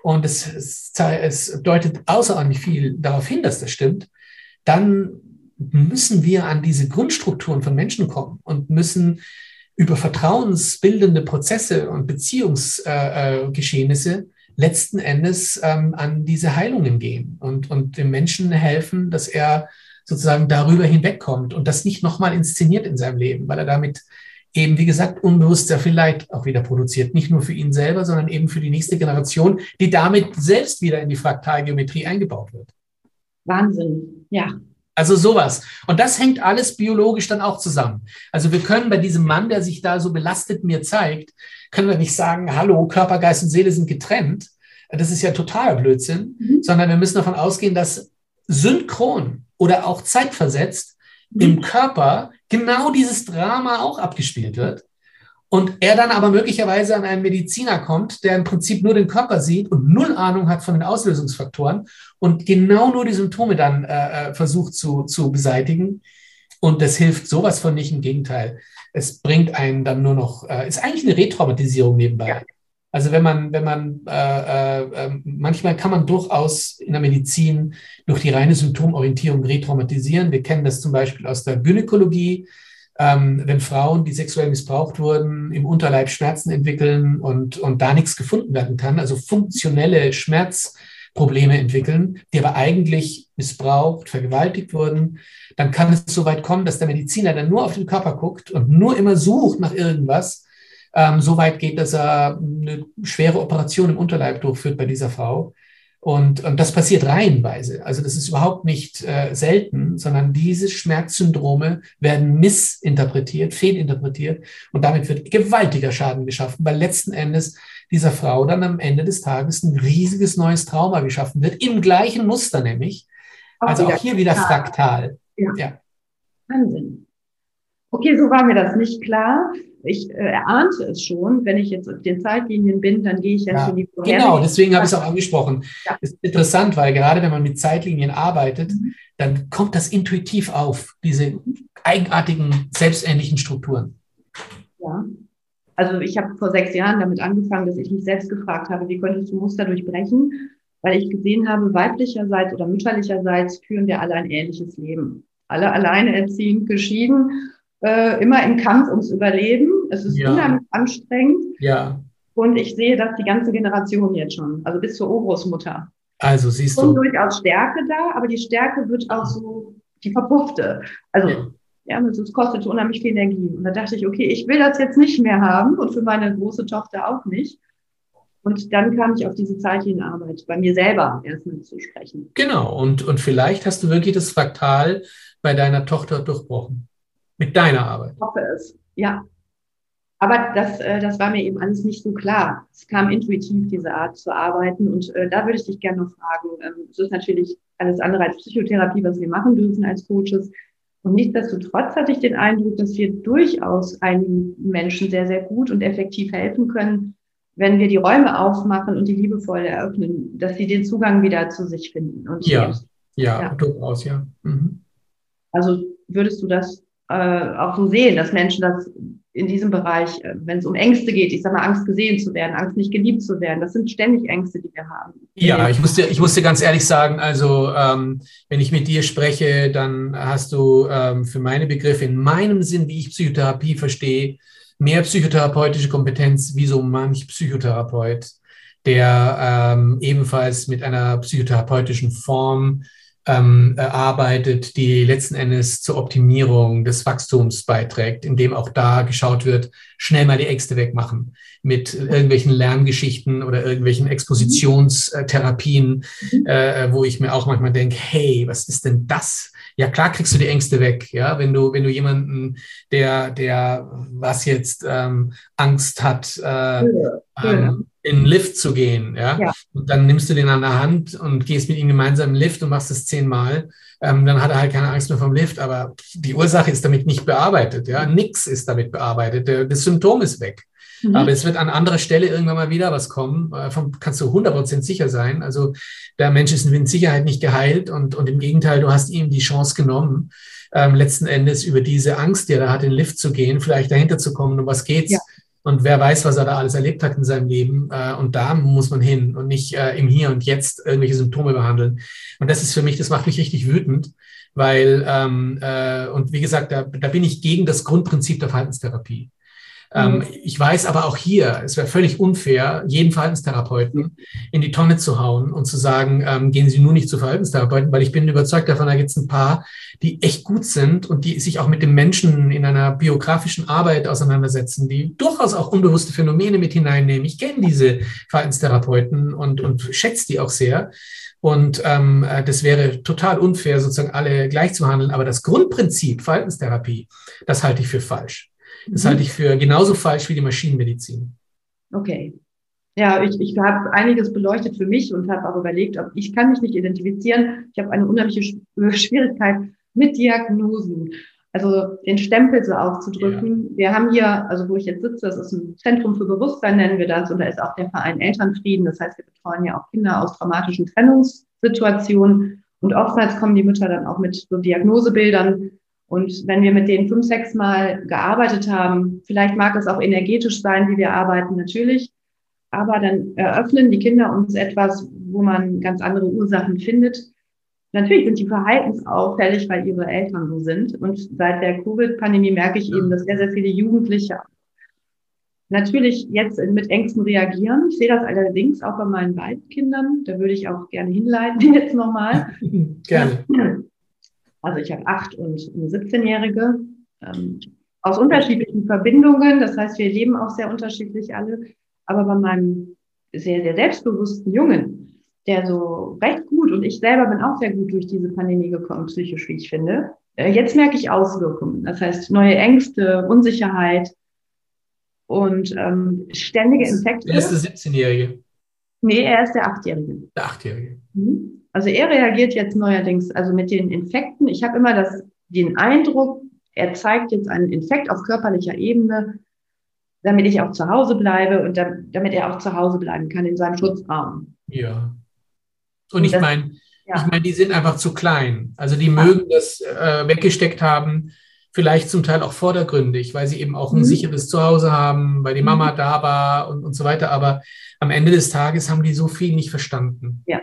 und es, es, es deutet außerordentlich viel darauf hin, dass das stimmt, dann müssen wir an diese Grundstrukturen von Menschen kommen und müssen über vertrauensbildende Prozesse und Beziehungsgeschehnisse äh, letzten Endes ähm, an diese Heilungen gehen und, und dem Menschen helfen, dass er sozusagen darüber hinwegkommt und das nicht nochmal inszeniert in seinem Leben, weil er damit eben, wie gesagt, unbewusst sehr viel Leid auch wieder produziert. Nicht nur für ihn selber, sondern eben für die nächste Generation, die damit selbst wieder in die Fraktalgeometrie eingebaut wird. Wahnsinn, ja. Also sowas. Und das hängt alles biologisch dann auch zusammen. Also wir können bei diesem Mann, der sich da so belastet mir zeigt, können wir nicht sagen, hallo, Körper, Geist und Seele sind getrennt. Das ist ja totaler Blödsinn, mhm. sondern wir müssen davon ausgehen, dass synchron oder auch zeitversetzt mhm. im Körper genau dieses Drama auch abgespielt wird. Und er dann aber möglicherweise an einen Mediziner kommt, der im Prinzip nur den Körper sieht und null Ahnung hat von den Auslösungsfaktoren und genau nur die Symptome dann äh, äh, versucht zu, zu beseitigen. Und das hilft sowas von nicht, im Gegenteil. Es bringt einen dann nur noch, äh, ist eigentlich eine Retraumatisierung nebenbei. Ja. Also wenn man, wenn man, äh, äh, ähm, manchmal kann man durchaus in der Medizin durch die reine Symptomorientierung retraumatisieren. Wir kennen das zum Beispiel aus der Gynäkologie, ähm, wenn Frauen, die sexuell missbraucht wurden, im Unterleib Schmerzen entwickeln und, und da nichts gefunden werden kann, also funktionelle Schmerzprobleme entwickeln, die aber eigentlich missbraucht, vergewaltigt wurden, dann kann es so weit kommen, dass der Mediziner dann nur auf den Körper guckt und nur immer sucht nach irgendwas. Ähm, so weit geht, dass er eine schwere Operation im Unterleib durchführt bei dieser Frau. Und, und das passiert reihenweise. Also das ist überhaupt nicht äh, selten, sondern diese Schmerzsyndrome werden missinterpretiert, fehlinterpretiert und damit wird gewaltiger Schaden geschaffen, weil letzten Endes dieser Frau dann am Ende des Tages ein riesiges neues Trauma geschaffen wird, im gleichen Muster nämlich. Also auch hier wieder fraktal. Ja. ja. Wahnsinn. Okay, so war mir das nicht klar ich äh, erahnte es schon, wenn ich jetzt auf den Zeitlinien bin, dann gehe ich ja, ja für die Genau, deswegen habe ich es auch angesprochen. Ja. Das ist interessant, weil gerade wenn man mit Zeitlinien arbeitet, mhm. dann kommt das intuitiv auf, diese eigenartigen, selbstähnlichen Strukturen. Ja. Also ich habe vor sechs Jahren damit angefangen, dass ich mich selbst gefragt habe, wie könnte ich das Muster durchbrechen, weil ich gesehen habe, weiblicherseits oder mütterlicherseits führen wir alle ein ähnliches Leben. Alle alleine erziehend, geschieden äh, immer im Kampf ums Überleben. Es ist ja. unheimlich anstrengend. Ja. Und ich sehe das die ganze Generation jetzt schon, also bis zur Urgroßmutter. Also siehst du. durchaus Stärke da, aber die Stärke wird auch so die verpuffte. Also ja. ja, es kostet unheimlich viel Energie. Und da dachte ich, okay, ich will das jetzt nicht mehr haben und für meine große Tochter auch nicht. Und dann kam ich auf diese Zeichenarbeit bei mir selber erstmal zu sprechen. Genau, und, und vielleicht hast du wirklich das Fraktal bei deiner Tochter durchbrochen. Mit deiner Arbeit. Ich hoffe es, ja. Aber das, äh, das war mir eben alles nicht so klar. Es kam intuitiv, diese Art zu arbeiten. Und äh, da würde ich dich gerne noch fragen. Ähm, es ist natürlich alles andere als Psychotherapie, was wir machen dürfen als Coaches. Und nichtsdestotrotz hatte ich den Eindruck, dass wir durchaus einigen Menschen sehr, sehr gut und effektiv helfen können, wenn wir die Räume aufmachen und die liebevoll eröffnen, dass sie den Zugang wieder zu sich finden. Und ja, ja, ja, durchaus, ja. Mhm. Also würdest du das äh, auch so sehen, dass Menschen das in diesem Bereich, äh, wenn es um Ängste geht, ich sage mal Angst gesehen zu werden, Angst nicht geliebt zu werden, das sind ständig Ängste, die wir haben. Ja, ich muss dir, ich muss dir ganz ehrlich sagen, also ähm, wenn ich mit dir spreche, dann hast du ähm, für meine Begriffe in meinem Sinn, wie ich Psychotherapie verstehe, mehr psychotherapeutische Kompetenz wie so manch Psychotherapeut, der ähm, ebenfalls mit einer psychotherapeutischen Form ähm, arbeitet, die letzten Endes zur Optimierung des Wachstums beiträgt, indem auch da geschaut wird, schnell mal die Ängste wegmachen mit irgendwelchen Lerngeschichten oder irgendwelchen Expositionstherapien, mhm. äh, wo ich mir auch manchmal denke, hey, was ist denn das? Ja, klar kriegst du die Ängste weg, ja, wenn du, wenn du jemanden, der, der was jetzt ähm, Angst hat, äh, ja, ähm, in den Lift zu gehen, ja? ja? Und dann nimmst du den an der Hand und gehst mit ihm gemeinsam im Lift und machst es zehnmal. Ähm, dann hat er halt keine Angst mehr vom Lift, aber die Ursache ist damit nicht bearbeitet, ja. Nix ist damit bearbeitet. Das Symptom ist weg. Mhm. Aber es wird an anderer Stelle irgendwann mal wieder was kommen. Davon kannst du 100% sicher sein. Also der Mensch ist mit Sicherheit nicht geheilt und, und im Gegenteil, du hast ihm die Chance genommen, ähm, letzten Endes über diese Angst, die er da hat, in den Lift zu gehen, vielleicht dahinter zu kommen, um was geht's. Ja und wer weiß, was er da alles erlebt hat in seinem Leben. Äh, und da muss man hin und nicht äh, im Hier und Jetzt irgendwelche Symptome behandeln. Und das ist für mich, das macht mich richtig wütend, weil, ähm, äh, und wie gesagt, da, da bin ich gegen das Grundprinzip der Verhaltenstherapie. Ähm, mhm. ich weiß aber auch hier, es wäre völlig unfair, jeden Verhaltenstherapeuten in die Tonne zu hauen und zu sagen, ähm, gehen Sie nur nicht zu Verhaltenstherapeuten, weil ich bin überzeugt davon, da gibt es ein paar, die echt gut sind und die sich auch mit dem Menschen in einer biografischen Arbeit auseinandersetzen, die durchaus auch unbewusste Phänomene mit hineinnehmen. Ich kenne diese Verhaltenstherapeuten und, und schätze die auch sehr. Und ähm, äh, das wäre total unfair, sozusagen alle gleich zu handeln. Aber das Grundprinzip Verhaltenstherapie, das halte ich für falsch. Das halte ich für genauso falsch wie die Maschinenmedizin. Okay. Ja, ich, ich habe einiges beleuchtet für mich und habe auch überlegt, ob ich kann mich nicht identifizieren. Ich habe eine unheimliche äh, Schwierigkeit mit Diagnosen. Also den Stempel so aufzudrücken. Ja. Wir haben hier, also wo ich jetzt sitze, das ist ein Zentrum für Bewusstsein, nennen wir das, und da ist auch der Verein Elternfrieden. Das heißt, wir betreuen ja auch Kinder aus traumatischen Trennungssituationen. Und oftmals kommen die Mütter dann auch mit so Diagnosebildern und wenn wir mit denen fünf, sechs Mal gearbeitet haben, vielleicht mag es auch energetisch sein, wie wir arbeiten, natürlich. Aber dann eröffnen die Kinder uns etwas, wo man ganz andere Ursachen findet. Natürlich sind die verhaltensauffällig, weil ihre Eltern so sind. Und seit der Covid-Pandemie merke ich eben, dass sehr, sehr viele Jugendliche natürlich jetzt mit Ängsten reagieren. Ich sehe das allerdings auch bei meinen beiden Kindern. Da würde ich auch gerne hinleiten jetzt nochmal. gerne. Also ich habe acht und eine 17-Jährige ähm, aus unterschiedlichen Verbindungen. Das heißt, wir leben auch sehr unterschiedlich alle. Aber bei meinem sehr, sehr selbstbewussten Jungen, der so recht gut und ich selber bin auch sehr gut durch diese Pandemie gekommen, psychisch, wie ich finde. Äh, jetzt merke ich Auswirkungen. Das heißt, neue Ängste, Unsicherheit und ähm, ständige Infekte. Er ist der 17-Jährige. Nee, er ist der Achtjährige. Der Achtjährige. Mhm. Also er reagiert jetzt neuerdings, also mit den Infekten. Ich habe immer das, den Eindruck, er zeigt jetzt einen Infekt auf körperlicher Ebene, damit ich auch zu Hause bleibe und damit er auch zu Hause bleiben kann in seinem Schutzraum. Ja. Und, ich meine, ja. ich meine, die sind einfach zu klein. Also die mögen das äh, weggesteckt haben, vielleicht zum Teil auch vordergründig, weil sie eben auch ein mhm. sicheres Zuhause haben, weil die Mama mhm. da war und, und so weiter. Aber am Ende des Tages haben die so viel nicht verstanden. Ja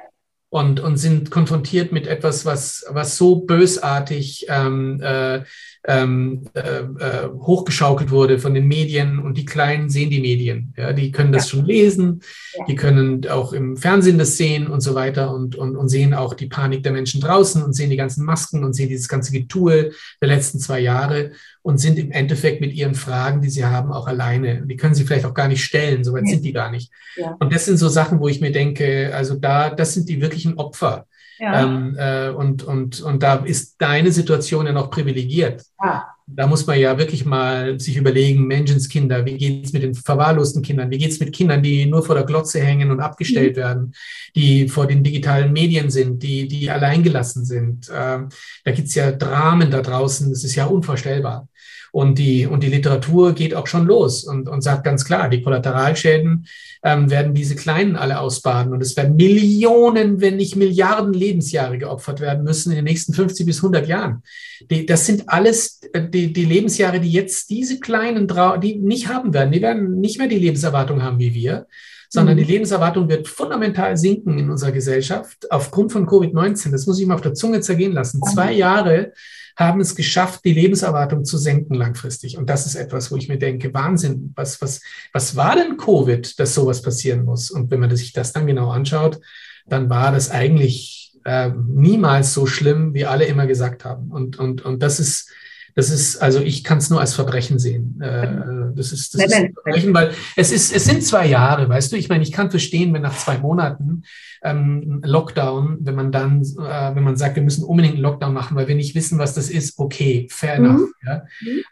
und, und sind konfrontiert mit etwas, was, was so bösartig ähm, äh, ähm, äh, äh, hochgeschaukelt wurde von den Medien und die Kleinen sehen die Medien. Ja, die können das ja. schon lesen, ja. die können auch im Fernsehen das sehen und so weiter und, und, und sehen auch die Panik der Menschen draußen und sehen die ganzen Masken und sehen dieses ganze Getue der letzten zwei Jahre und sind im Endeffekt mit ihren Fragen, die sie haben, auch alleine. Die können sie vielleicht auch gar nicht stellen, soweit ja. sind die gar nicht. Und das sind so Sachen, wo ich mir denke, also da, das sind die wirklichen Opfer ja. Ähm, äh, und, und, und da ist deine Situation ja noch privilegiert. Ja. Da muss man ja wirklich mal sich überlegen, Menschenskinder, wie geht es mit den verwahrlosten Kindern, wie geht es mit Kindern, die nur vor der Glotze hängen und abgestellt mhm. werden, die vor den digitalen Medien sind, die, die alleingelassen sind. Ähm, da gibt es ja Dramen da draußen, das ist ja unvorstellbar. Und die, und die Literatur geht auch schon los und, und sagt ganz klar, die Kollateralschäden ähm, werden diese Kleinen alle ausbaden. Und es werden Millionen, wenn nicht Milliarden Lebensjahre geopfert werden müssen in den nächsten 50 bis 100 Jahren. Die, das sind alles äh, die, die Lebensjahre, die jetzt diese Kleinen die nicht haben werden. Die werden nicht mehr die Lebenserwartung haben wie wir sondern die mhm. Lebenserwartung wird fundamental sinken in unserer Gesellschaft aufgrund von Covid-19. Das muss ich mal auf der Zunge zergehen lassen. Zwei Jahre haben es geschafft, die Lebenserwartung zu senken langfristig. Und das ist etwas, wo ich mir denke, Wahnsinn, was, was, was war denn Covid, dass sowas passieren muss? Und wenn man sich das dann genau anschaut, dann war das eigentlich äh, niemals so schlimm, wie alle immer gesagt haben. Und, und, und das ist, das ist, also ich kann es nur als Verbrechen sehen. Äh, das ist, das ist ein Verbrechen, weil es ist, es sind zwei Jahre, weißt du. Ich meine, ich kann verstehen, wenn nach zwei Monaten ähm, Lockdown, wenn man dann, äh, wenn man sagt, wir müssen unbedingt einen Lockdown machen, weil wir nicht wissen, was das ist, okay, fair mhm. enough. Ja?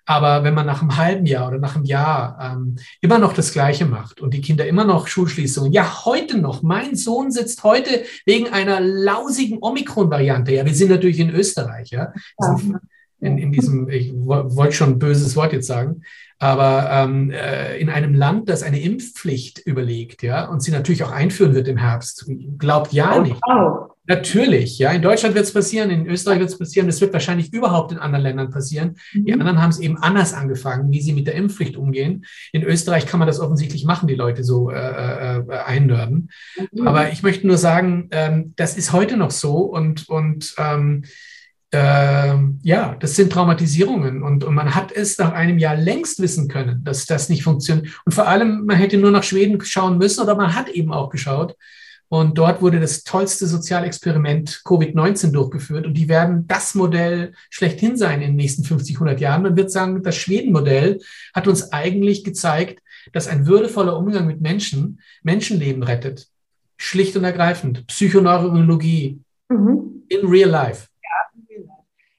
Aber wenn man nach einem halben Jahr oder nach einem Jahr ähm, immer noch das Gleiche macht und die Kinder immer noch Schulschließungen, ja, heute noch, mein Sohn sitzt heute wegen einer lausigen Omikron-Variante, ja, wir sind natürlich in Österreich, ja. ja. In, in diesem, ich wollte schon ein böses Wort jetzt sagen, aber ähm, äh, in einem Land, das eine Impfpflicht überlegt, ja, und sie natürlich auch einführen wird im Herbst, glaubt ja oh, nicht. Oh. Natürlich, ja. In Deutschland wird es passieren, in Österreich wird es passieren, es wird wahrscheinlich überhaupt in anderen Ländern passieren. Mhm. Die anderen haben es eben anders angefangen, wie sie mit der Impfpflicht umgehen. In Österreich kann man das offensichtlich machen, die Leute so äh, äh, äh einnörden. Mhm. Aber ich möchte nur sagen, ähm, das ist heute noch so und, und ähm, äh, ja, das sind Traumatisierungen und, und man hat es nach einem Jahr längst wissen können, dass das nicht funktioniert. Und vor allem, man hätte nur nach Schweden schauen müssen oder man hat eben auch geschaut. Und dort wurde das tollste Sozialexperiment Covid-19 durchgeführt. Und die werden das Modell schlechthin sein in den nächsten 50, 100 Jahren. Man wird sagen, das Schweden-Modell hat uns eigentlich gezeigt, dass ein würdevoller Umgang mit Menschen Menschenleben rettet. Schlicht und ergreifend. Psychoneurologie mhm. in real life.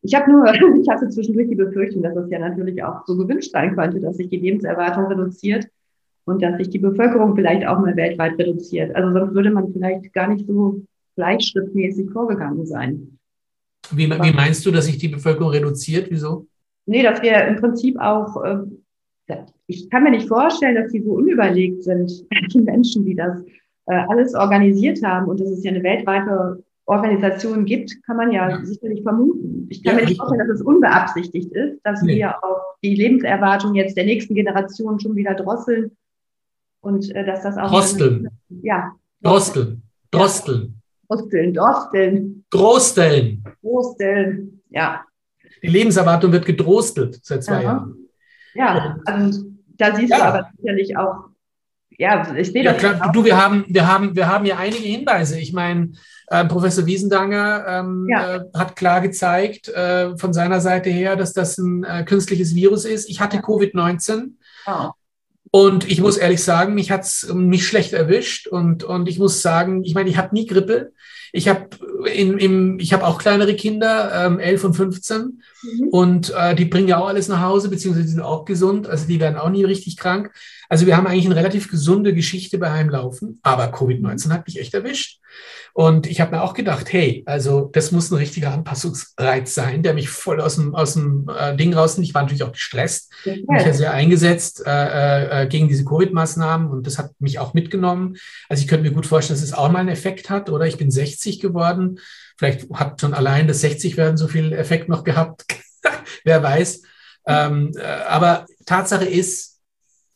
Ich habe nur, ich hatte zwischendurch die Befürchtung, dass es ja natürlich auch so gewünscht sein könnte, dass sich die Lebenserwartung reduziert und dass sich die Bevölkerung vielleicht auch mal weltweit reduziert. Also sonst würde man vielleicht gar nicht so gleichschrittmäßig vorgegangen sein. Wie, wie meinst du, dass sich die Bevölkerung reduziert? Wieso? Nee, dass wir im Prinzip auch, äh, ich kann mir nicht vorstellen, dass die so unüberlegt sind, die Menschen, die das äh, alles organisiert haben. Und das ist ja eine weltweite Organisationen gibt, kann man ja, ja. sicherlich vermuten. Ich kann ja, mir nicht vorstellen, dass es unbeabsichtigt ist, dass nee. wir auch die Lebenserwartung jetzt der nächsten Generation schon wieder drosseln und äh, dass das auch. Drosteln. Ja. Drosteln. Drosteln. Drosteln, Drosteln. Drosteln. Drosteln, ja. Die Lebenserwartung wird gedrostelt seit zwei Aha. Jahren. Ja, also da siehst ja. du aber sicherlich auch, ja, ich sehe ja, das. Klar, du, wir haben, wir, haben, wir haben ja einige Hinweise. Ich meine, äh, Professor Wiesendanger ähm, ja. äh, hat klar gezeigt äh, von seiner Seite her, dass das ein äh, künstliches Virus ist. Ich hatte Covid-19. Oh. Und ich muss ehrlich sagen, mich hat es mich schlecht erwischt. Und, und ich muss sagen, ich meine, ich habe nie Grippe. Ich habe ich habe auch kleinere Kinder, ähm, 11 und 15. Mhm. Und äh, die bringen ja auch alles nach Hause, beziehungsweise die sind auch gesund. Also die werden auch nie richtig krank. Also wir haben eigentlich eine relativ gesunde Geschichte bei Heimlaufen. Aber Covid-19 hat mich echt erwischt. Und ich habe mir auch gedacht, hey, also das muss ein richtiger Anpassungsreiz sein, der mich voll aus dem, aus dem äh, Ding rausnimmt. Ich war natürlich auch gestresst, okay. mich ja sehr eingesetzt äh, äh, gegen diese Covid-Maßnahmen und das hat mich auch mitgenommen. Also ich könnte mir gut vorstellen, dass es auch mal einen Effekt hat, oder? Ich bin 60 geworden. Vielleicht hat schon allein das 60 werden so viel Effekt noch gehabt. Wer weiß. Ähm, äh, aber Tatsache ist,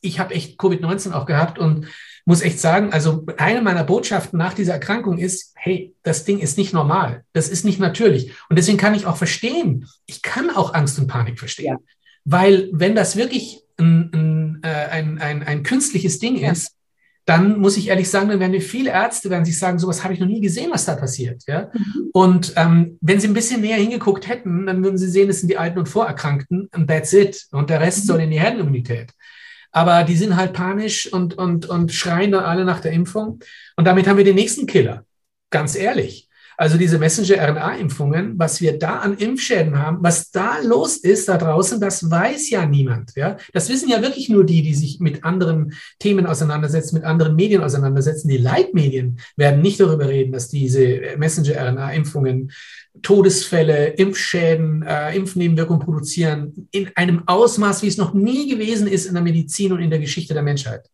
ich habe echt Covid-19 auch gehabt und muss echt sagen, also eine meiner Botschaften nach dieser Erkrankung ist, hey, das Ding ist nicht normal. Das ist nicht natürlich. Und deswegen kann ich auch verstehen, ich kann auch Angst und Panik verstehen. Ja. Weil wenn das wirklich ein, ein, äh, ein, ein, ein künstliches Ding ja. ist, dann muss ich ehrlich sagen, dann werden wir viele Ärzte werden sich sagen, sowas habe ich noch nie gesehen, was da passiert. Ja? Mhm. Und ähm, wenn sie ein bisschen näher hingeguckt hätten, dann würden sie sehen, es sind die Alten und Vorerkrankten und that's it. Und der Rest mhm. soll in die Herdenimmunität aber die sind halt panisch und, und, und schreien dann alle nach der Impfung. Und damit haben wir den nächsten Killer. Ganz ehrlich. Also diese Messenger-RNA-Impfungen, was wir da an Impfschäden haben, was da los ist da draußen, das weiß ja niemand. Ja? Das wissen ja wirklich nur die, die sich mit anderen Themen auseinandersetzen, mit anderen Medien auseinandersetzen. Die Leitmedien werden nicht darüber reden, dass diese Messenger-RNA-Impfungen Todesfälle, Impfschäden, äh, Impfnebenwirkungen produzieren in einem Ausmaß, wie es noch nie gewesen ist in der Medizin und in der Geschichte der Menschheit.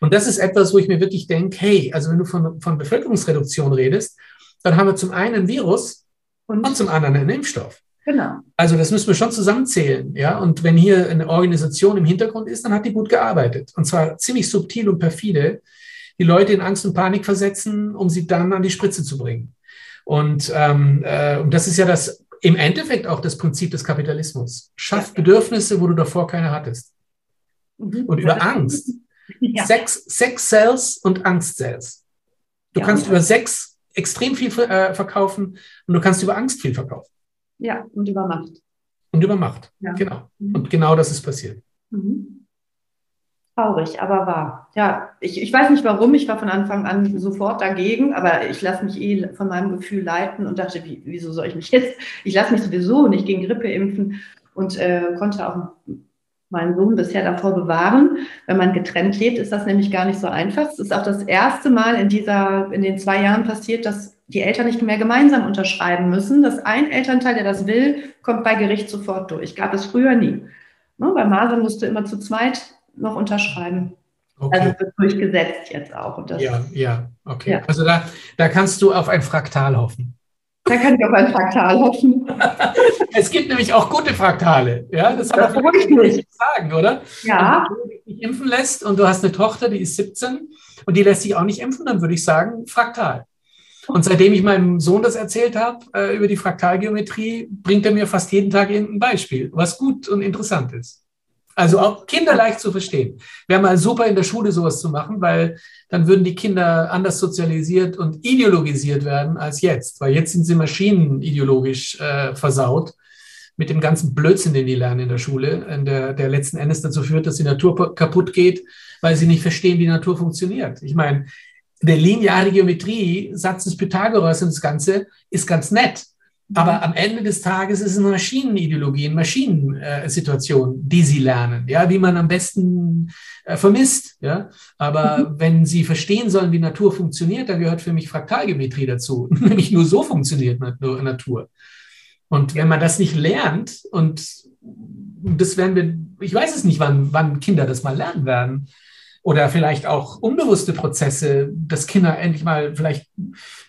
Und das ist etwas, wo ich mir wirklich denke, hey, also wenn du von, von Bevölkerungsreduktion redest, dann haben wir zum einen ein Virus und, und zum anderen einen Impfstoff. Genau. Also das müssen wir schon zusammenzählen, ja. Und wenn hier eine Organisation im Hintergrund ist, dann hat die gut gearbeitet. Und zwar ziemlich subtil und perfide, die Leute in Angst und Panik versetzen, um sie dann an die Spritze zu bringen. Und, ähm, äh, und das ist ja das im Endeffekt auch das Prinzip des Kapitalismus. Schaff Bedürfnisse, wo du davor keine hattest. Mhm. Und über Angst. Ja. Sex, Sex Cells und Angst Cells. Du ja, kannst über Sex extrem viel äh, verkaufen und du kannst über Angst viel verkaufen. Ja, und über Macht. Und über Macht, ja. genau. Mhm. Und genau das ist passiert. Mhm. Traurig, aber wahr. Ja, ich, ich weiß nicht warum, ich war von Anfang an sofort dagegen, aber ich lasse mich eh von meinem Gefühl leiten und dachte, wie, wieso soll ich mich jetzt, ich lasse mich sowieso nicht gegen Grippe impfen und äh, konnte auch meinen Sohn bisher davor bewahren. Wenn man getrennt lebt, ist das nämlich gar nicht so einfach. Es ist auch das erste Mal in dieser, in den zwei Jahren passiert, dass die Eltern nicht mehr gemeinsam unterschreiben müssen. Dass ein Elternteil, der das will, kommt bei Gericht sofort durch. Gab es früher nie. Ne, bei Masern musste immer zu zweit noch unterschreiben. Okay. Also wird durchgesetzt jetzt auch. Und das, ja, ja, okay. Ja. Also da, da kannst du auf ein Fraktal hoffen. Da kann ich auf ein Fraktal hoffen. es gibt nämlich auch gute Fraktale. Ja, das, kann ich nicht sagen, oder? Ja. Wenn du dich nicht impfen lässt und du hast eine Tochter, die ist 17 und die lässt sich auch nicht impfen, dann würde ich sagen, Fraktal. Und seitdem ich meinem Sohn das erzählt habe äh, über die Fraktalgeometrie, bringt er mir fast jeden Tag irgendein Beispiel, was gut und interessant ist. Also auch Kinder leicht zu verstehen. Wäre mal super in der Schule sowas zu machen, weil dann würden die Kinder anders sozialisiert und ideologisiert werden als jetzt. Weil jetzt sind sie maschinenideologisch äh, versaut mit dem ganzen Blödsinn, den die lernen in der Schule, in der, der letzten Endes dazu führt, dass die Natur kaputt geht, weil sie nicht verstehen, wie Natur funktioniert. Ich meine, der lineare Geometrie, Satz des Pythagoras und das Ganze ist ganz nett. Aber am Ende des Tages ist es eine Maschinenideologie, eine Maschinensituation, die sie lernen, ja, wie man am besten äh, vermisst, ja. Aber mhm. wenn sie verstehen sollen, wie Natur funktioniert, dann gehört für mich Fraktalgeometrie dazu. Nämlich nur so funktioniert Natur. Und wenn man das nicht lernt, und das werden wir, ich weiß es nicht, wann, wann Kinder das mal lernen werden, oder vielleicht auch unbewusste Prozesse, dass Kinder endlich mal vielleicht,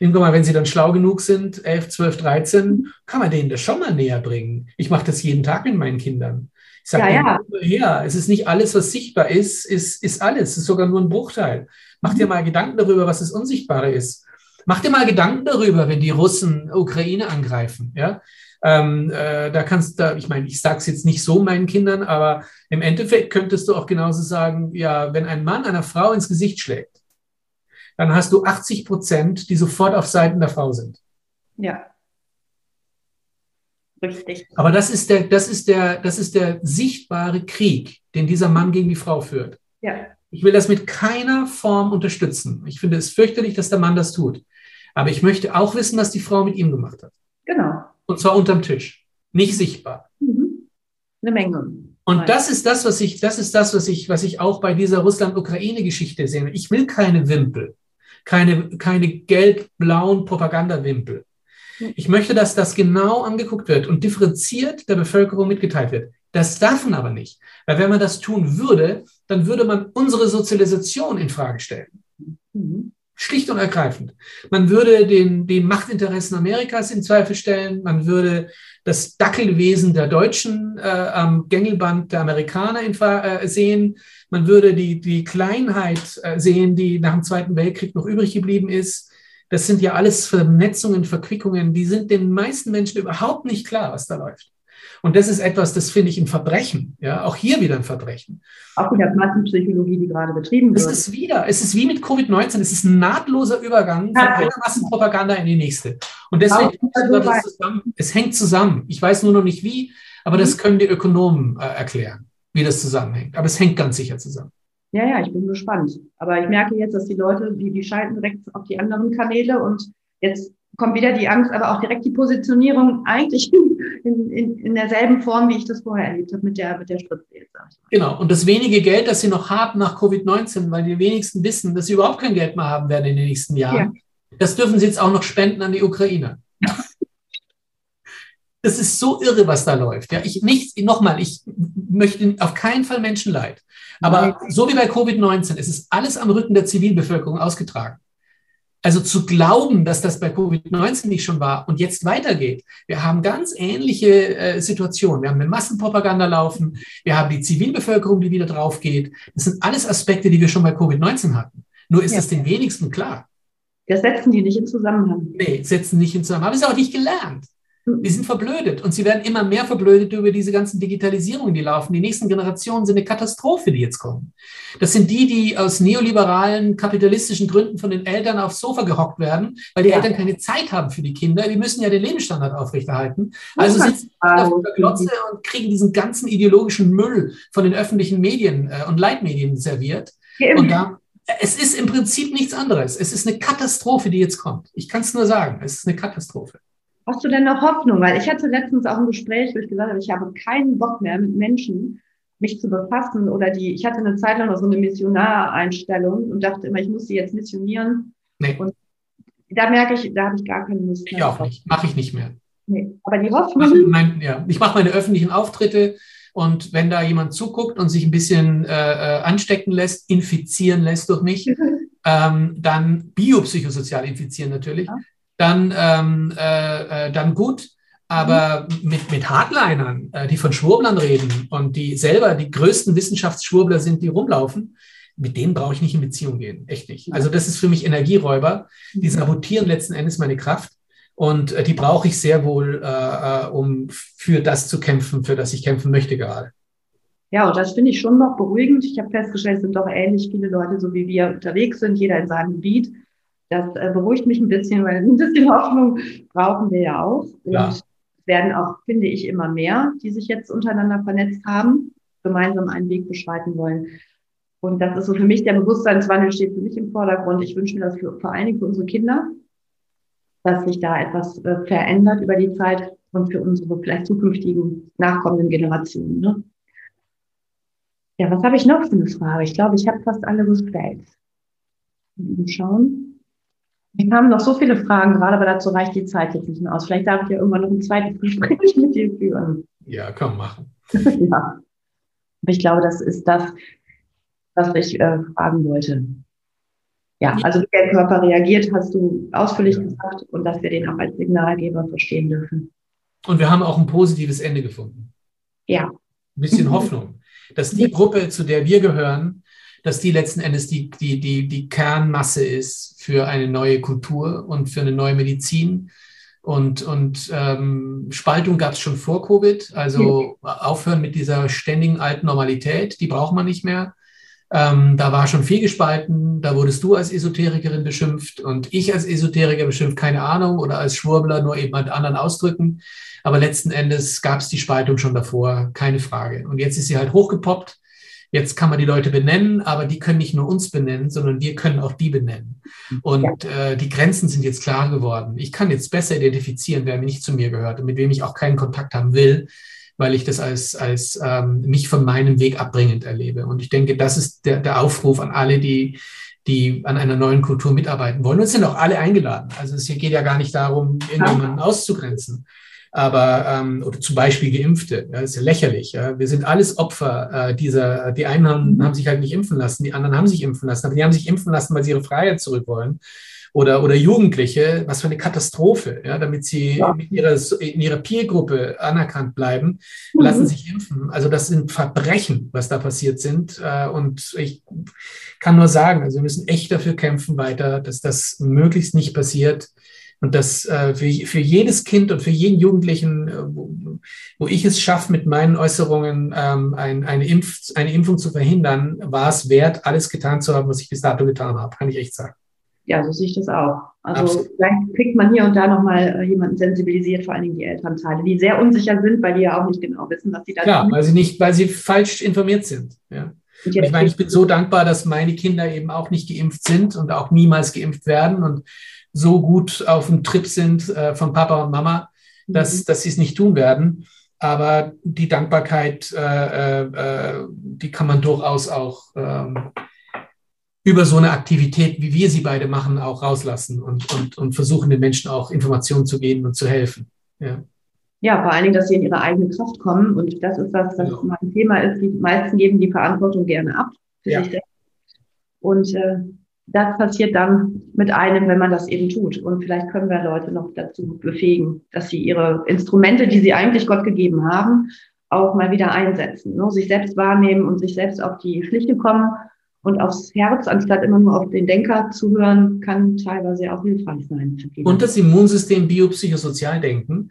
mal, wenn sie dann schlau genug sind, 11, 12, 13, kann man denen das schon mal näher bringen. Ich mache das jeden Tag mit meinen Kindern. Ich sage ja, ja. ja, es ist nicht alles, was sichtbar ist, ist, ist alles. Es ist sogar nur ein Bruchteil. Mach dir mal Gedanken darüber, was das Unsichtbare ist. Mach dir mal Gedanken darüber, wenn die Russen Ukraine angreifen. Ja? Ähm, äh, da kannst du, ich meine, ich sage es jetzt nicht so meinen Kindern, aber im Endeffekt könntest du auch genauso sagen, ja, wenn ein Mann einer Frau ins Gesicht schlägt, dann hast du 80 Prozent, die sofort auf Seiten der Frau sind. Ja. Richtig. Aber das ist der, das ist der, das ist der sichtbare Krieg, den dieser Mann gegen die Frau führt. Ja. Ich will das mit keiner Form unterstützen. Ich finde es fürchterlich, dass der Mann das tut. Aber ich möchte auch wissen, was die Frau mit ihm gemacht hat. Genau. Und zwar unterm Tisch, nicht sichtbar. Mhm. Eine Menge. Und das ist das, was ich, das ist das, was ich, was ich auch bei dieser Russland-Ukraine-Geschichte sehe. Ich will keine Wimpel, keine, keine gelb-blauen Propagandawimpel. Ich möchte, dass das genau angeguckt wird und differenziert der Bevölkerung mitgeteilt wird. Das darf man aber nicht. Weil wenn man das tun würde, dann würde man unsere Sozialisation in Frage stellen. Mhm. Schlicht und ergreifend. Man würde den, die Machtinteressen Amerikas in Zweifel stellen. Man würde das Dackelwesen der Deutschen äh, am Gängelband der Amerikaner in, äh, sehen. Man würde die, die Kleinheit äh, sehen, die nach dem Zweiten Weltkrieg noch übrig geblieben ist. Das sind ja alles Vernetzungen, Verquickungen, die sind den meisten Menschen überhaupt nicht klar, was da läuft. Und das ist etwas, das finde ich ein Verbrechen. Ja, auch hier wieder ein Verbrechen. Auch in der Massenpsychologie, die gerade betrieben wird. Es ist wieder, es ist wie mit Covid-19, es ist ein nahtloser Übergang von einer Massenpropaganda in die nächste. Und deswegen, das zusammen, es hängt zusammen. Ich weiß nur noch nicht wie, aber mhm. das können die Ökonomen äh, erklären, wie das zusammenhängt. Aber es hängt ganz sicher zusammen. Ja, ja, ich bin gespannt. Aber ich merke jetzt, dass die Leute, die, die schalten direkt auf die anderen Kanäle und jetzt kommt wieder die Angst, aber auch direkt die Positionierung eigentlich in, in, in derselben Form, wie ich das vorher erlebt habe mit der, mit der Spritze. Genau. Und das wenige Geld, das sie noch haben nach Covid-19, weil die wenigsten wissen, dass sie überhaupt kein Geld mehr haben werden in den nächsten Jahren, ja. das dürfen sie jetzt auch noch spenden an die Ukraine. Das ist so irre, was da läuft. Ja, ich nicht, nochmal, ich möchte auf keinen Fall Menschen leid. Aber so wie bei Covid-19, es ist alles am Rücken der Zivilbevölkerung ausgetragen. Also zu glauben, dass das bei Covid-19 nicht schon war und jetzt weitergeht. Wir haben ganz ähnliche äh, Situationen. Wir haben eine Massenpropaganda laufen. Wir haben die Zivilbevölkerung, die wieder drauf geht. Das sind alles Aspekte, die wir schon bei Covid-19 hatten. Nur ist ja. das den wenigsten klar. Das setzen die nicht in Zusammenhang. Nee, setzen nicht in Zusammenhang. Haben es auch nicht gelernt. Die sind verblödet und sie werden immer mehr verblödet über diese ganzen Digitalisierungen, die laufen. Die nächsten Generationen sind eine Katastrophe, die jetzt kommen. Das sind die, die aus neoliberalen, kapitalistischen Gründen von den Eltern aufs Sofa gehockt werden, weil die ja. Eltern keine Zeit haben für die Kinder. Die müssen ja den Lebensstandard aufrechterhalten. Also sitzen auf der Glotze und kriegen diesen ganzen ideologischen Müll von den öffentlichen Medien äh, und Leitmedien serviert. Ja. Und da, es ist im Prinzip nichts anderes. Es ist eine Katastrophe, die jetzt kommt. Ich kann es nur sagen, es ist eine Katastrophe. Hast du denn noch Hoffnung? Weil ich hatte letztens auch ein Gespräch, wo ich gesagt habe, ich habe keinen Bock mehr mit Menschen mich zu befassen oder die, ich hatte eine Zeit lang noch so eine Missionareinstellung und dachte immer, ich muss sie jetzt missionieren. Nee. Und da merke ich, da habe ich gar keine Lust mehr. Ich auch nicht, mache ich nicht mehr. Nee. Aber die Hoffnung. Ich mache, mein, ja, ich mache meine öffentlichen Auftritte und wenn da jemand zuguckt und sich ein bisschen äh, äh anstecken lässt, infizieren lässt durch mich, ähm, dann biopsychosozial infizieren natürlich, ja dann, ähm, äh, äh, dann gut. Aber mhm. mit, mit Hardlinern, äh, die von Schwurblern reden und die selber die größten Wissenschaftsschwurbler sind, die rumlaufen, mit denen brauche ich nicht in Beziehung gehen. Echt nicht. Also das ist für mich Energieräuber. Die mhm. sabotieren letzten Endes meine Kraft. Und äh, die brauche ich sehr wohl, äh, äh, um für das zu kämpfen, für das ich kämpfen möchte gerade. Ja, und das finde ich schon noch beruhigend. Ich habe festgestellt, es sind doch ähnlich viele Leute, so wie wir unterwegs sind, jeder in seinem Gebiet. Das äh, beruhigt mich ein bisschen, weil ein bisschen Hoffnung brauchen wir ja auch. Und ja. es werden auch, finde ich, immer mehr, die sich jetzt untereinander vernetzt haben, gemeinsam einen Weg beschreiten wollen. Und das ist so für mich, der Bewusstseinswandel steht für mich im Vordergrund. Ich wünsche mir das für, vor allen Dingen für unsere Kinder, dass sich da etwas äh, verändert über die Zeit und für unsere vielleicht zukünftigen nachkommenden Generationen. Ne? Ja, was habe ich noch für eine Frage? Ich glaube, ich habe fast alle gestellt. Schauen. Wir haben noch so viele Fragen gerade, aber dazu reicht die Zeit jetzt nicht mehr aus. Vielleicht darf ich ja irgendwann noch ein zweites Gespräch mit dir führen. Ja, komm, machen. ja. Aber ich glaube, das ist das, was ich äh, fragen wollte. Ja, also wie der Körper reagiert, hast du ausführlich ja. gesagt und dass wir den auch als Signalgeber verstehen dürfen. Und wir haben auch ein positives Ende gefunden. Ja. Ein bisschen Hoffnung, dass die Gruppe, zu der wir gehören, dass die letzten Endes die, die, die, die Kernmasse ist für eine neue Kultur und für eine neue Medizin. Und, und ähm, Spaltung gab es schon vor Covid. Also aufhören mit dieser ständigen alten Normalität, die braucht man nicht mehr. Ähm, da war schon viel gespalten. Da wurdest du als Esoterikerin beschimpft und ich als Esoteriker beschimpft, keine Ahnung, oder als Schwurbler nur eben mit anderen Ausdrücken. Aber letzten Endes gab es die Spaltung schon davor, keine Frage. Und jetzt ist sie halt hochgepoppt. Jetzt kann man die Leute benennen, aber die können nicht nur uns benennen, sondern wir können auch die benennen. Und äh, die Grenzen sind jetzt klar geworden. Ich kann jetzt besser identifizieren, wer nicht zu mir gehört und mit wem ich auch keinen Kontakt haben will, weil ich das als, als ähm, mich von meinem Weg abbringend erlebe. Und ich denke, das ist der, der Aufruf an alle, die, die an einer neuen Kultur mitarbeiten wollen. Und es sind auch alle eingeladen. Also es geht ja gar nicht darum, irgendjemanden auszugrenzen. Aber, ähm, oder zum Beispiel Geimpfte, ja, das ist ja lächerlich. Ja. Wir sind alles Opfer äh, dieser, die einen haben, haben sich halt nicht impfen lassen, die anderen haben sich impfen lassen, aber die haben sich impfen lassen, weil sie ihre Freiheit zurück wollen oder, oder Jugendliche, was für eine Katastrophe, ja, damit sie ja. in, ihrer, in ihrer Peergruppe anerkannt bleiben, mhm. lassen sich impfen. Also das sind Verbrechen, was da passiert sind. Äh, und ich kann nur sagen, also wir müssen echt dafür kämpfen weiter, dass das möglichst nicht passiert. Und dass äh, für, für jedes Kind und für jeden Jugendlichen, äh, wo, wo ich es schaffe, mit meinen Äußerungen ähm, ein, eine, Impf, eine Impfung zu verhindern, war es wert, alles getan zu haben, was ich bis dato getan habe, kann ich echt sagen ja, so sehe ich das auch. Also Absolut. vielleicht kriegt man hier und da nochmal äh, jemanden sensibilisiert, vor allen Dingen die Elternteile, die sehr unsicher sind, weil die ja auch nicht genau wissen, was sie da Ja, weil sie nicht, weil sie falsch informiert sind. Ja. Und ich meine, ich bin so dankbar, dass meine Kinder eben auch nicht geimpft sind und auch niemals geimpft werden und so gut auf dem Trip sind äh, von Papa und Mama, dass, mhm. dass sie es nicht tun werden. Aber die Dankbarkeit, äh, äh, äh die kann man durchaus auch ähm, über so eine Aktivität, wie wir sie beide machen, auch rauslassen und, und, und versuchen den Menschen auch Informationen zu geben und zu helfen. Ja. ja, vor allen Dingen, dass sie in ihre eigene Kraft kommen. Und das ist das, was ja. mein Thema ist. Die meisten geben die Verantwortung gerne ab. Ja. Und äh, das passiert dann mit einem, wenn man das eben tut. Und vielleicht können wir Leute noch dazu befähigen, dass sie ihre Instrumente, die sie eigentlich Gott gegeben haben, auch mal wieder einsetzen. Ne? Sich selbst wahrnehmen und sich selbst auf die Schlichte kommen und aufs Herz, anstatt immer nur auf den Denker zu hören, kann teilweise auch hilfreich sein. Und das Immunsystem biopsychosozial denken.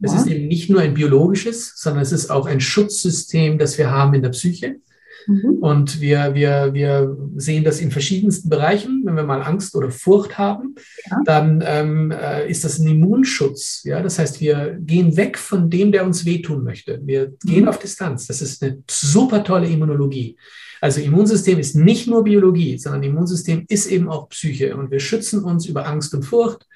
Es ja. ist eben nicht nur ein biologisches, sondern es ist auch ein Schutzsystem, das wir haben in der Psyche. Mhm. Und wir, wir, wir sehen das in verschiedensten Bereichen. Wenn wir mal Angst oder Furcht haben, ja. dann ähm, äh, ist das ein Immunschutz. Ja? Das heißt, wir gehen weg von dem, der uns wehtun möchte. Wir mhm. gehen auf Distanz. Das ist eine super tolle Immunologie. Also Immunsystem ist nicht nur Biologie, sondern Immunsystem ist eben auch Psyche. Und wir schützen uns über Angst und Furcht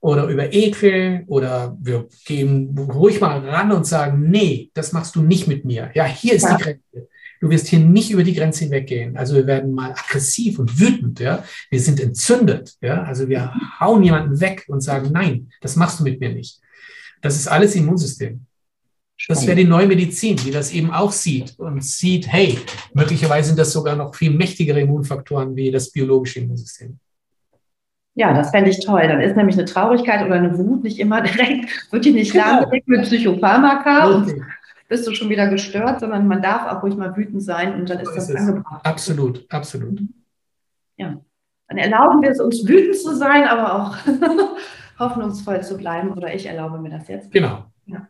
oder über Ekel oder wir gehen ruhig mal ran und sagen, nee, das machst du nicht mit mir. Ja, hier ist ja. die Grenze. Du wirst hier nicht über die Grenze hinweggehen. Also wir werden mal aggressiv und wütend, ja. Wir sind entzündet, ja. Also wir hauen jemanden weg und sagen, nein, das machst du mit mir nicht. Das ist alles Immunsystem. Das wäre die neue Medizin, die das eben auch sieht und sieht, hey, möglicherweise sind das sogar noch viel mächtigere Immunfaktoren wie das biologische Immunsystem. Ja, das fände ich toll. Dann ist nämlich eine Traurigkeit oder eine Wut nicht immer direkt, wird die nicht genau. lahmgelegt mit Psychopharmaka okay. und bist du schon wieder gestört, sondern man darf auch ruhig mal wütend sein und dann ist so das ist angebracht. Absolut, absolut. Ja, dann erlauben wir es uns wütend zu sein, aber auch hoffnungsvoll zu bleiben oder ich erlaube mir das jetzt. Genau. Ja.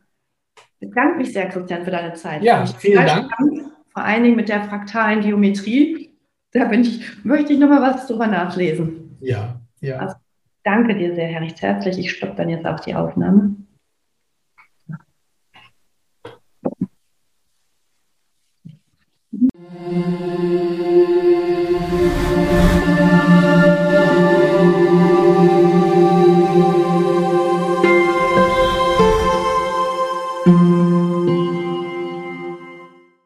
Ich bedanke mich sehr, Christian, für deine Zeit. Ja, vielen Dank. Spannend, vor allen Dingen mit der fraktalen Geometrie. Da bin ich, möchte ich noch mal was drüber nachlesen. Ja, ja. Also, danke dir sehr, recht herzlich. Ich stoppe dann jetzt auch die Aufnahme. Música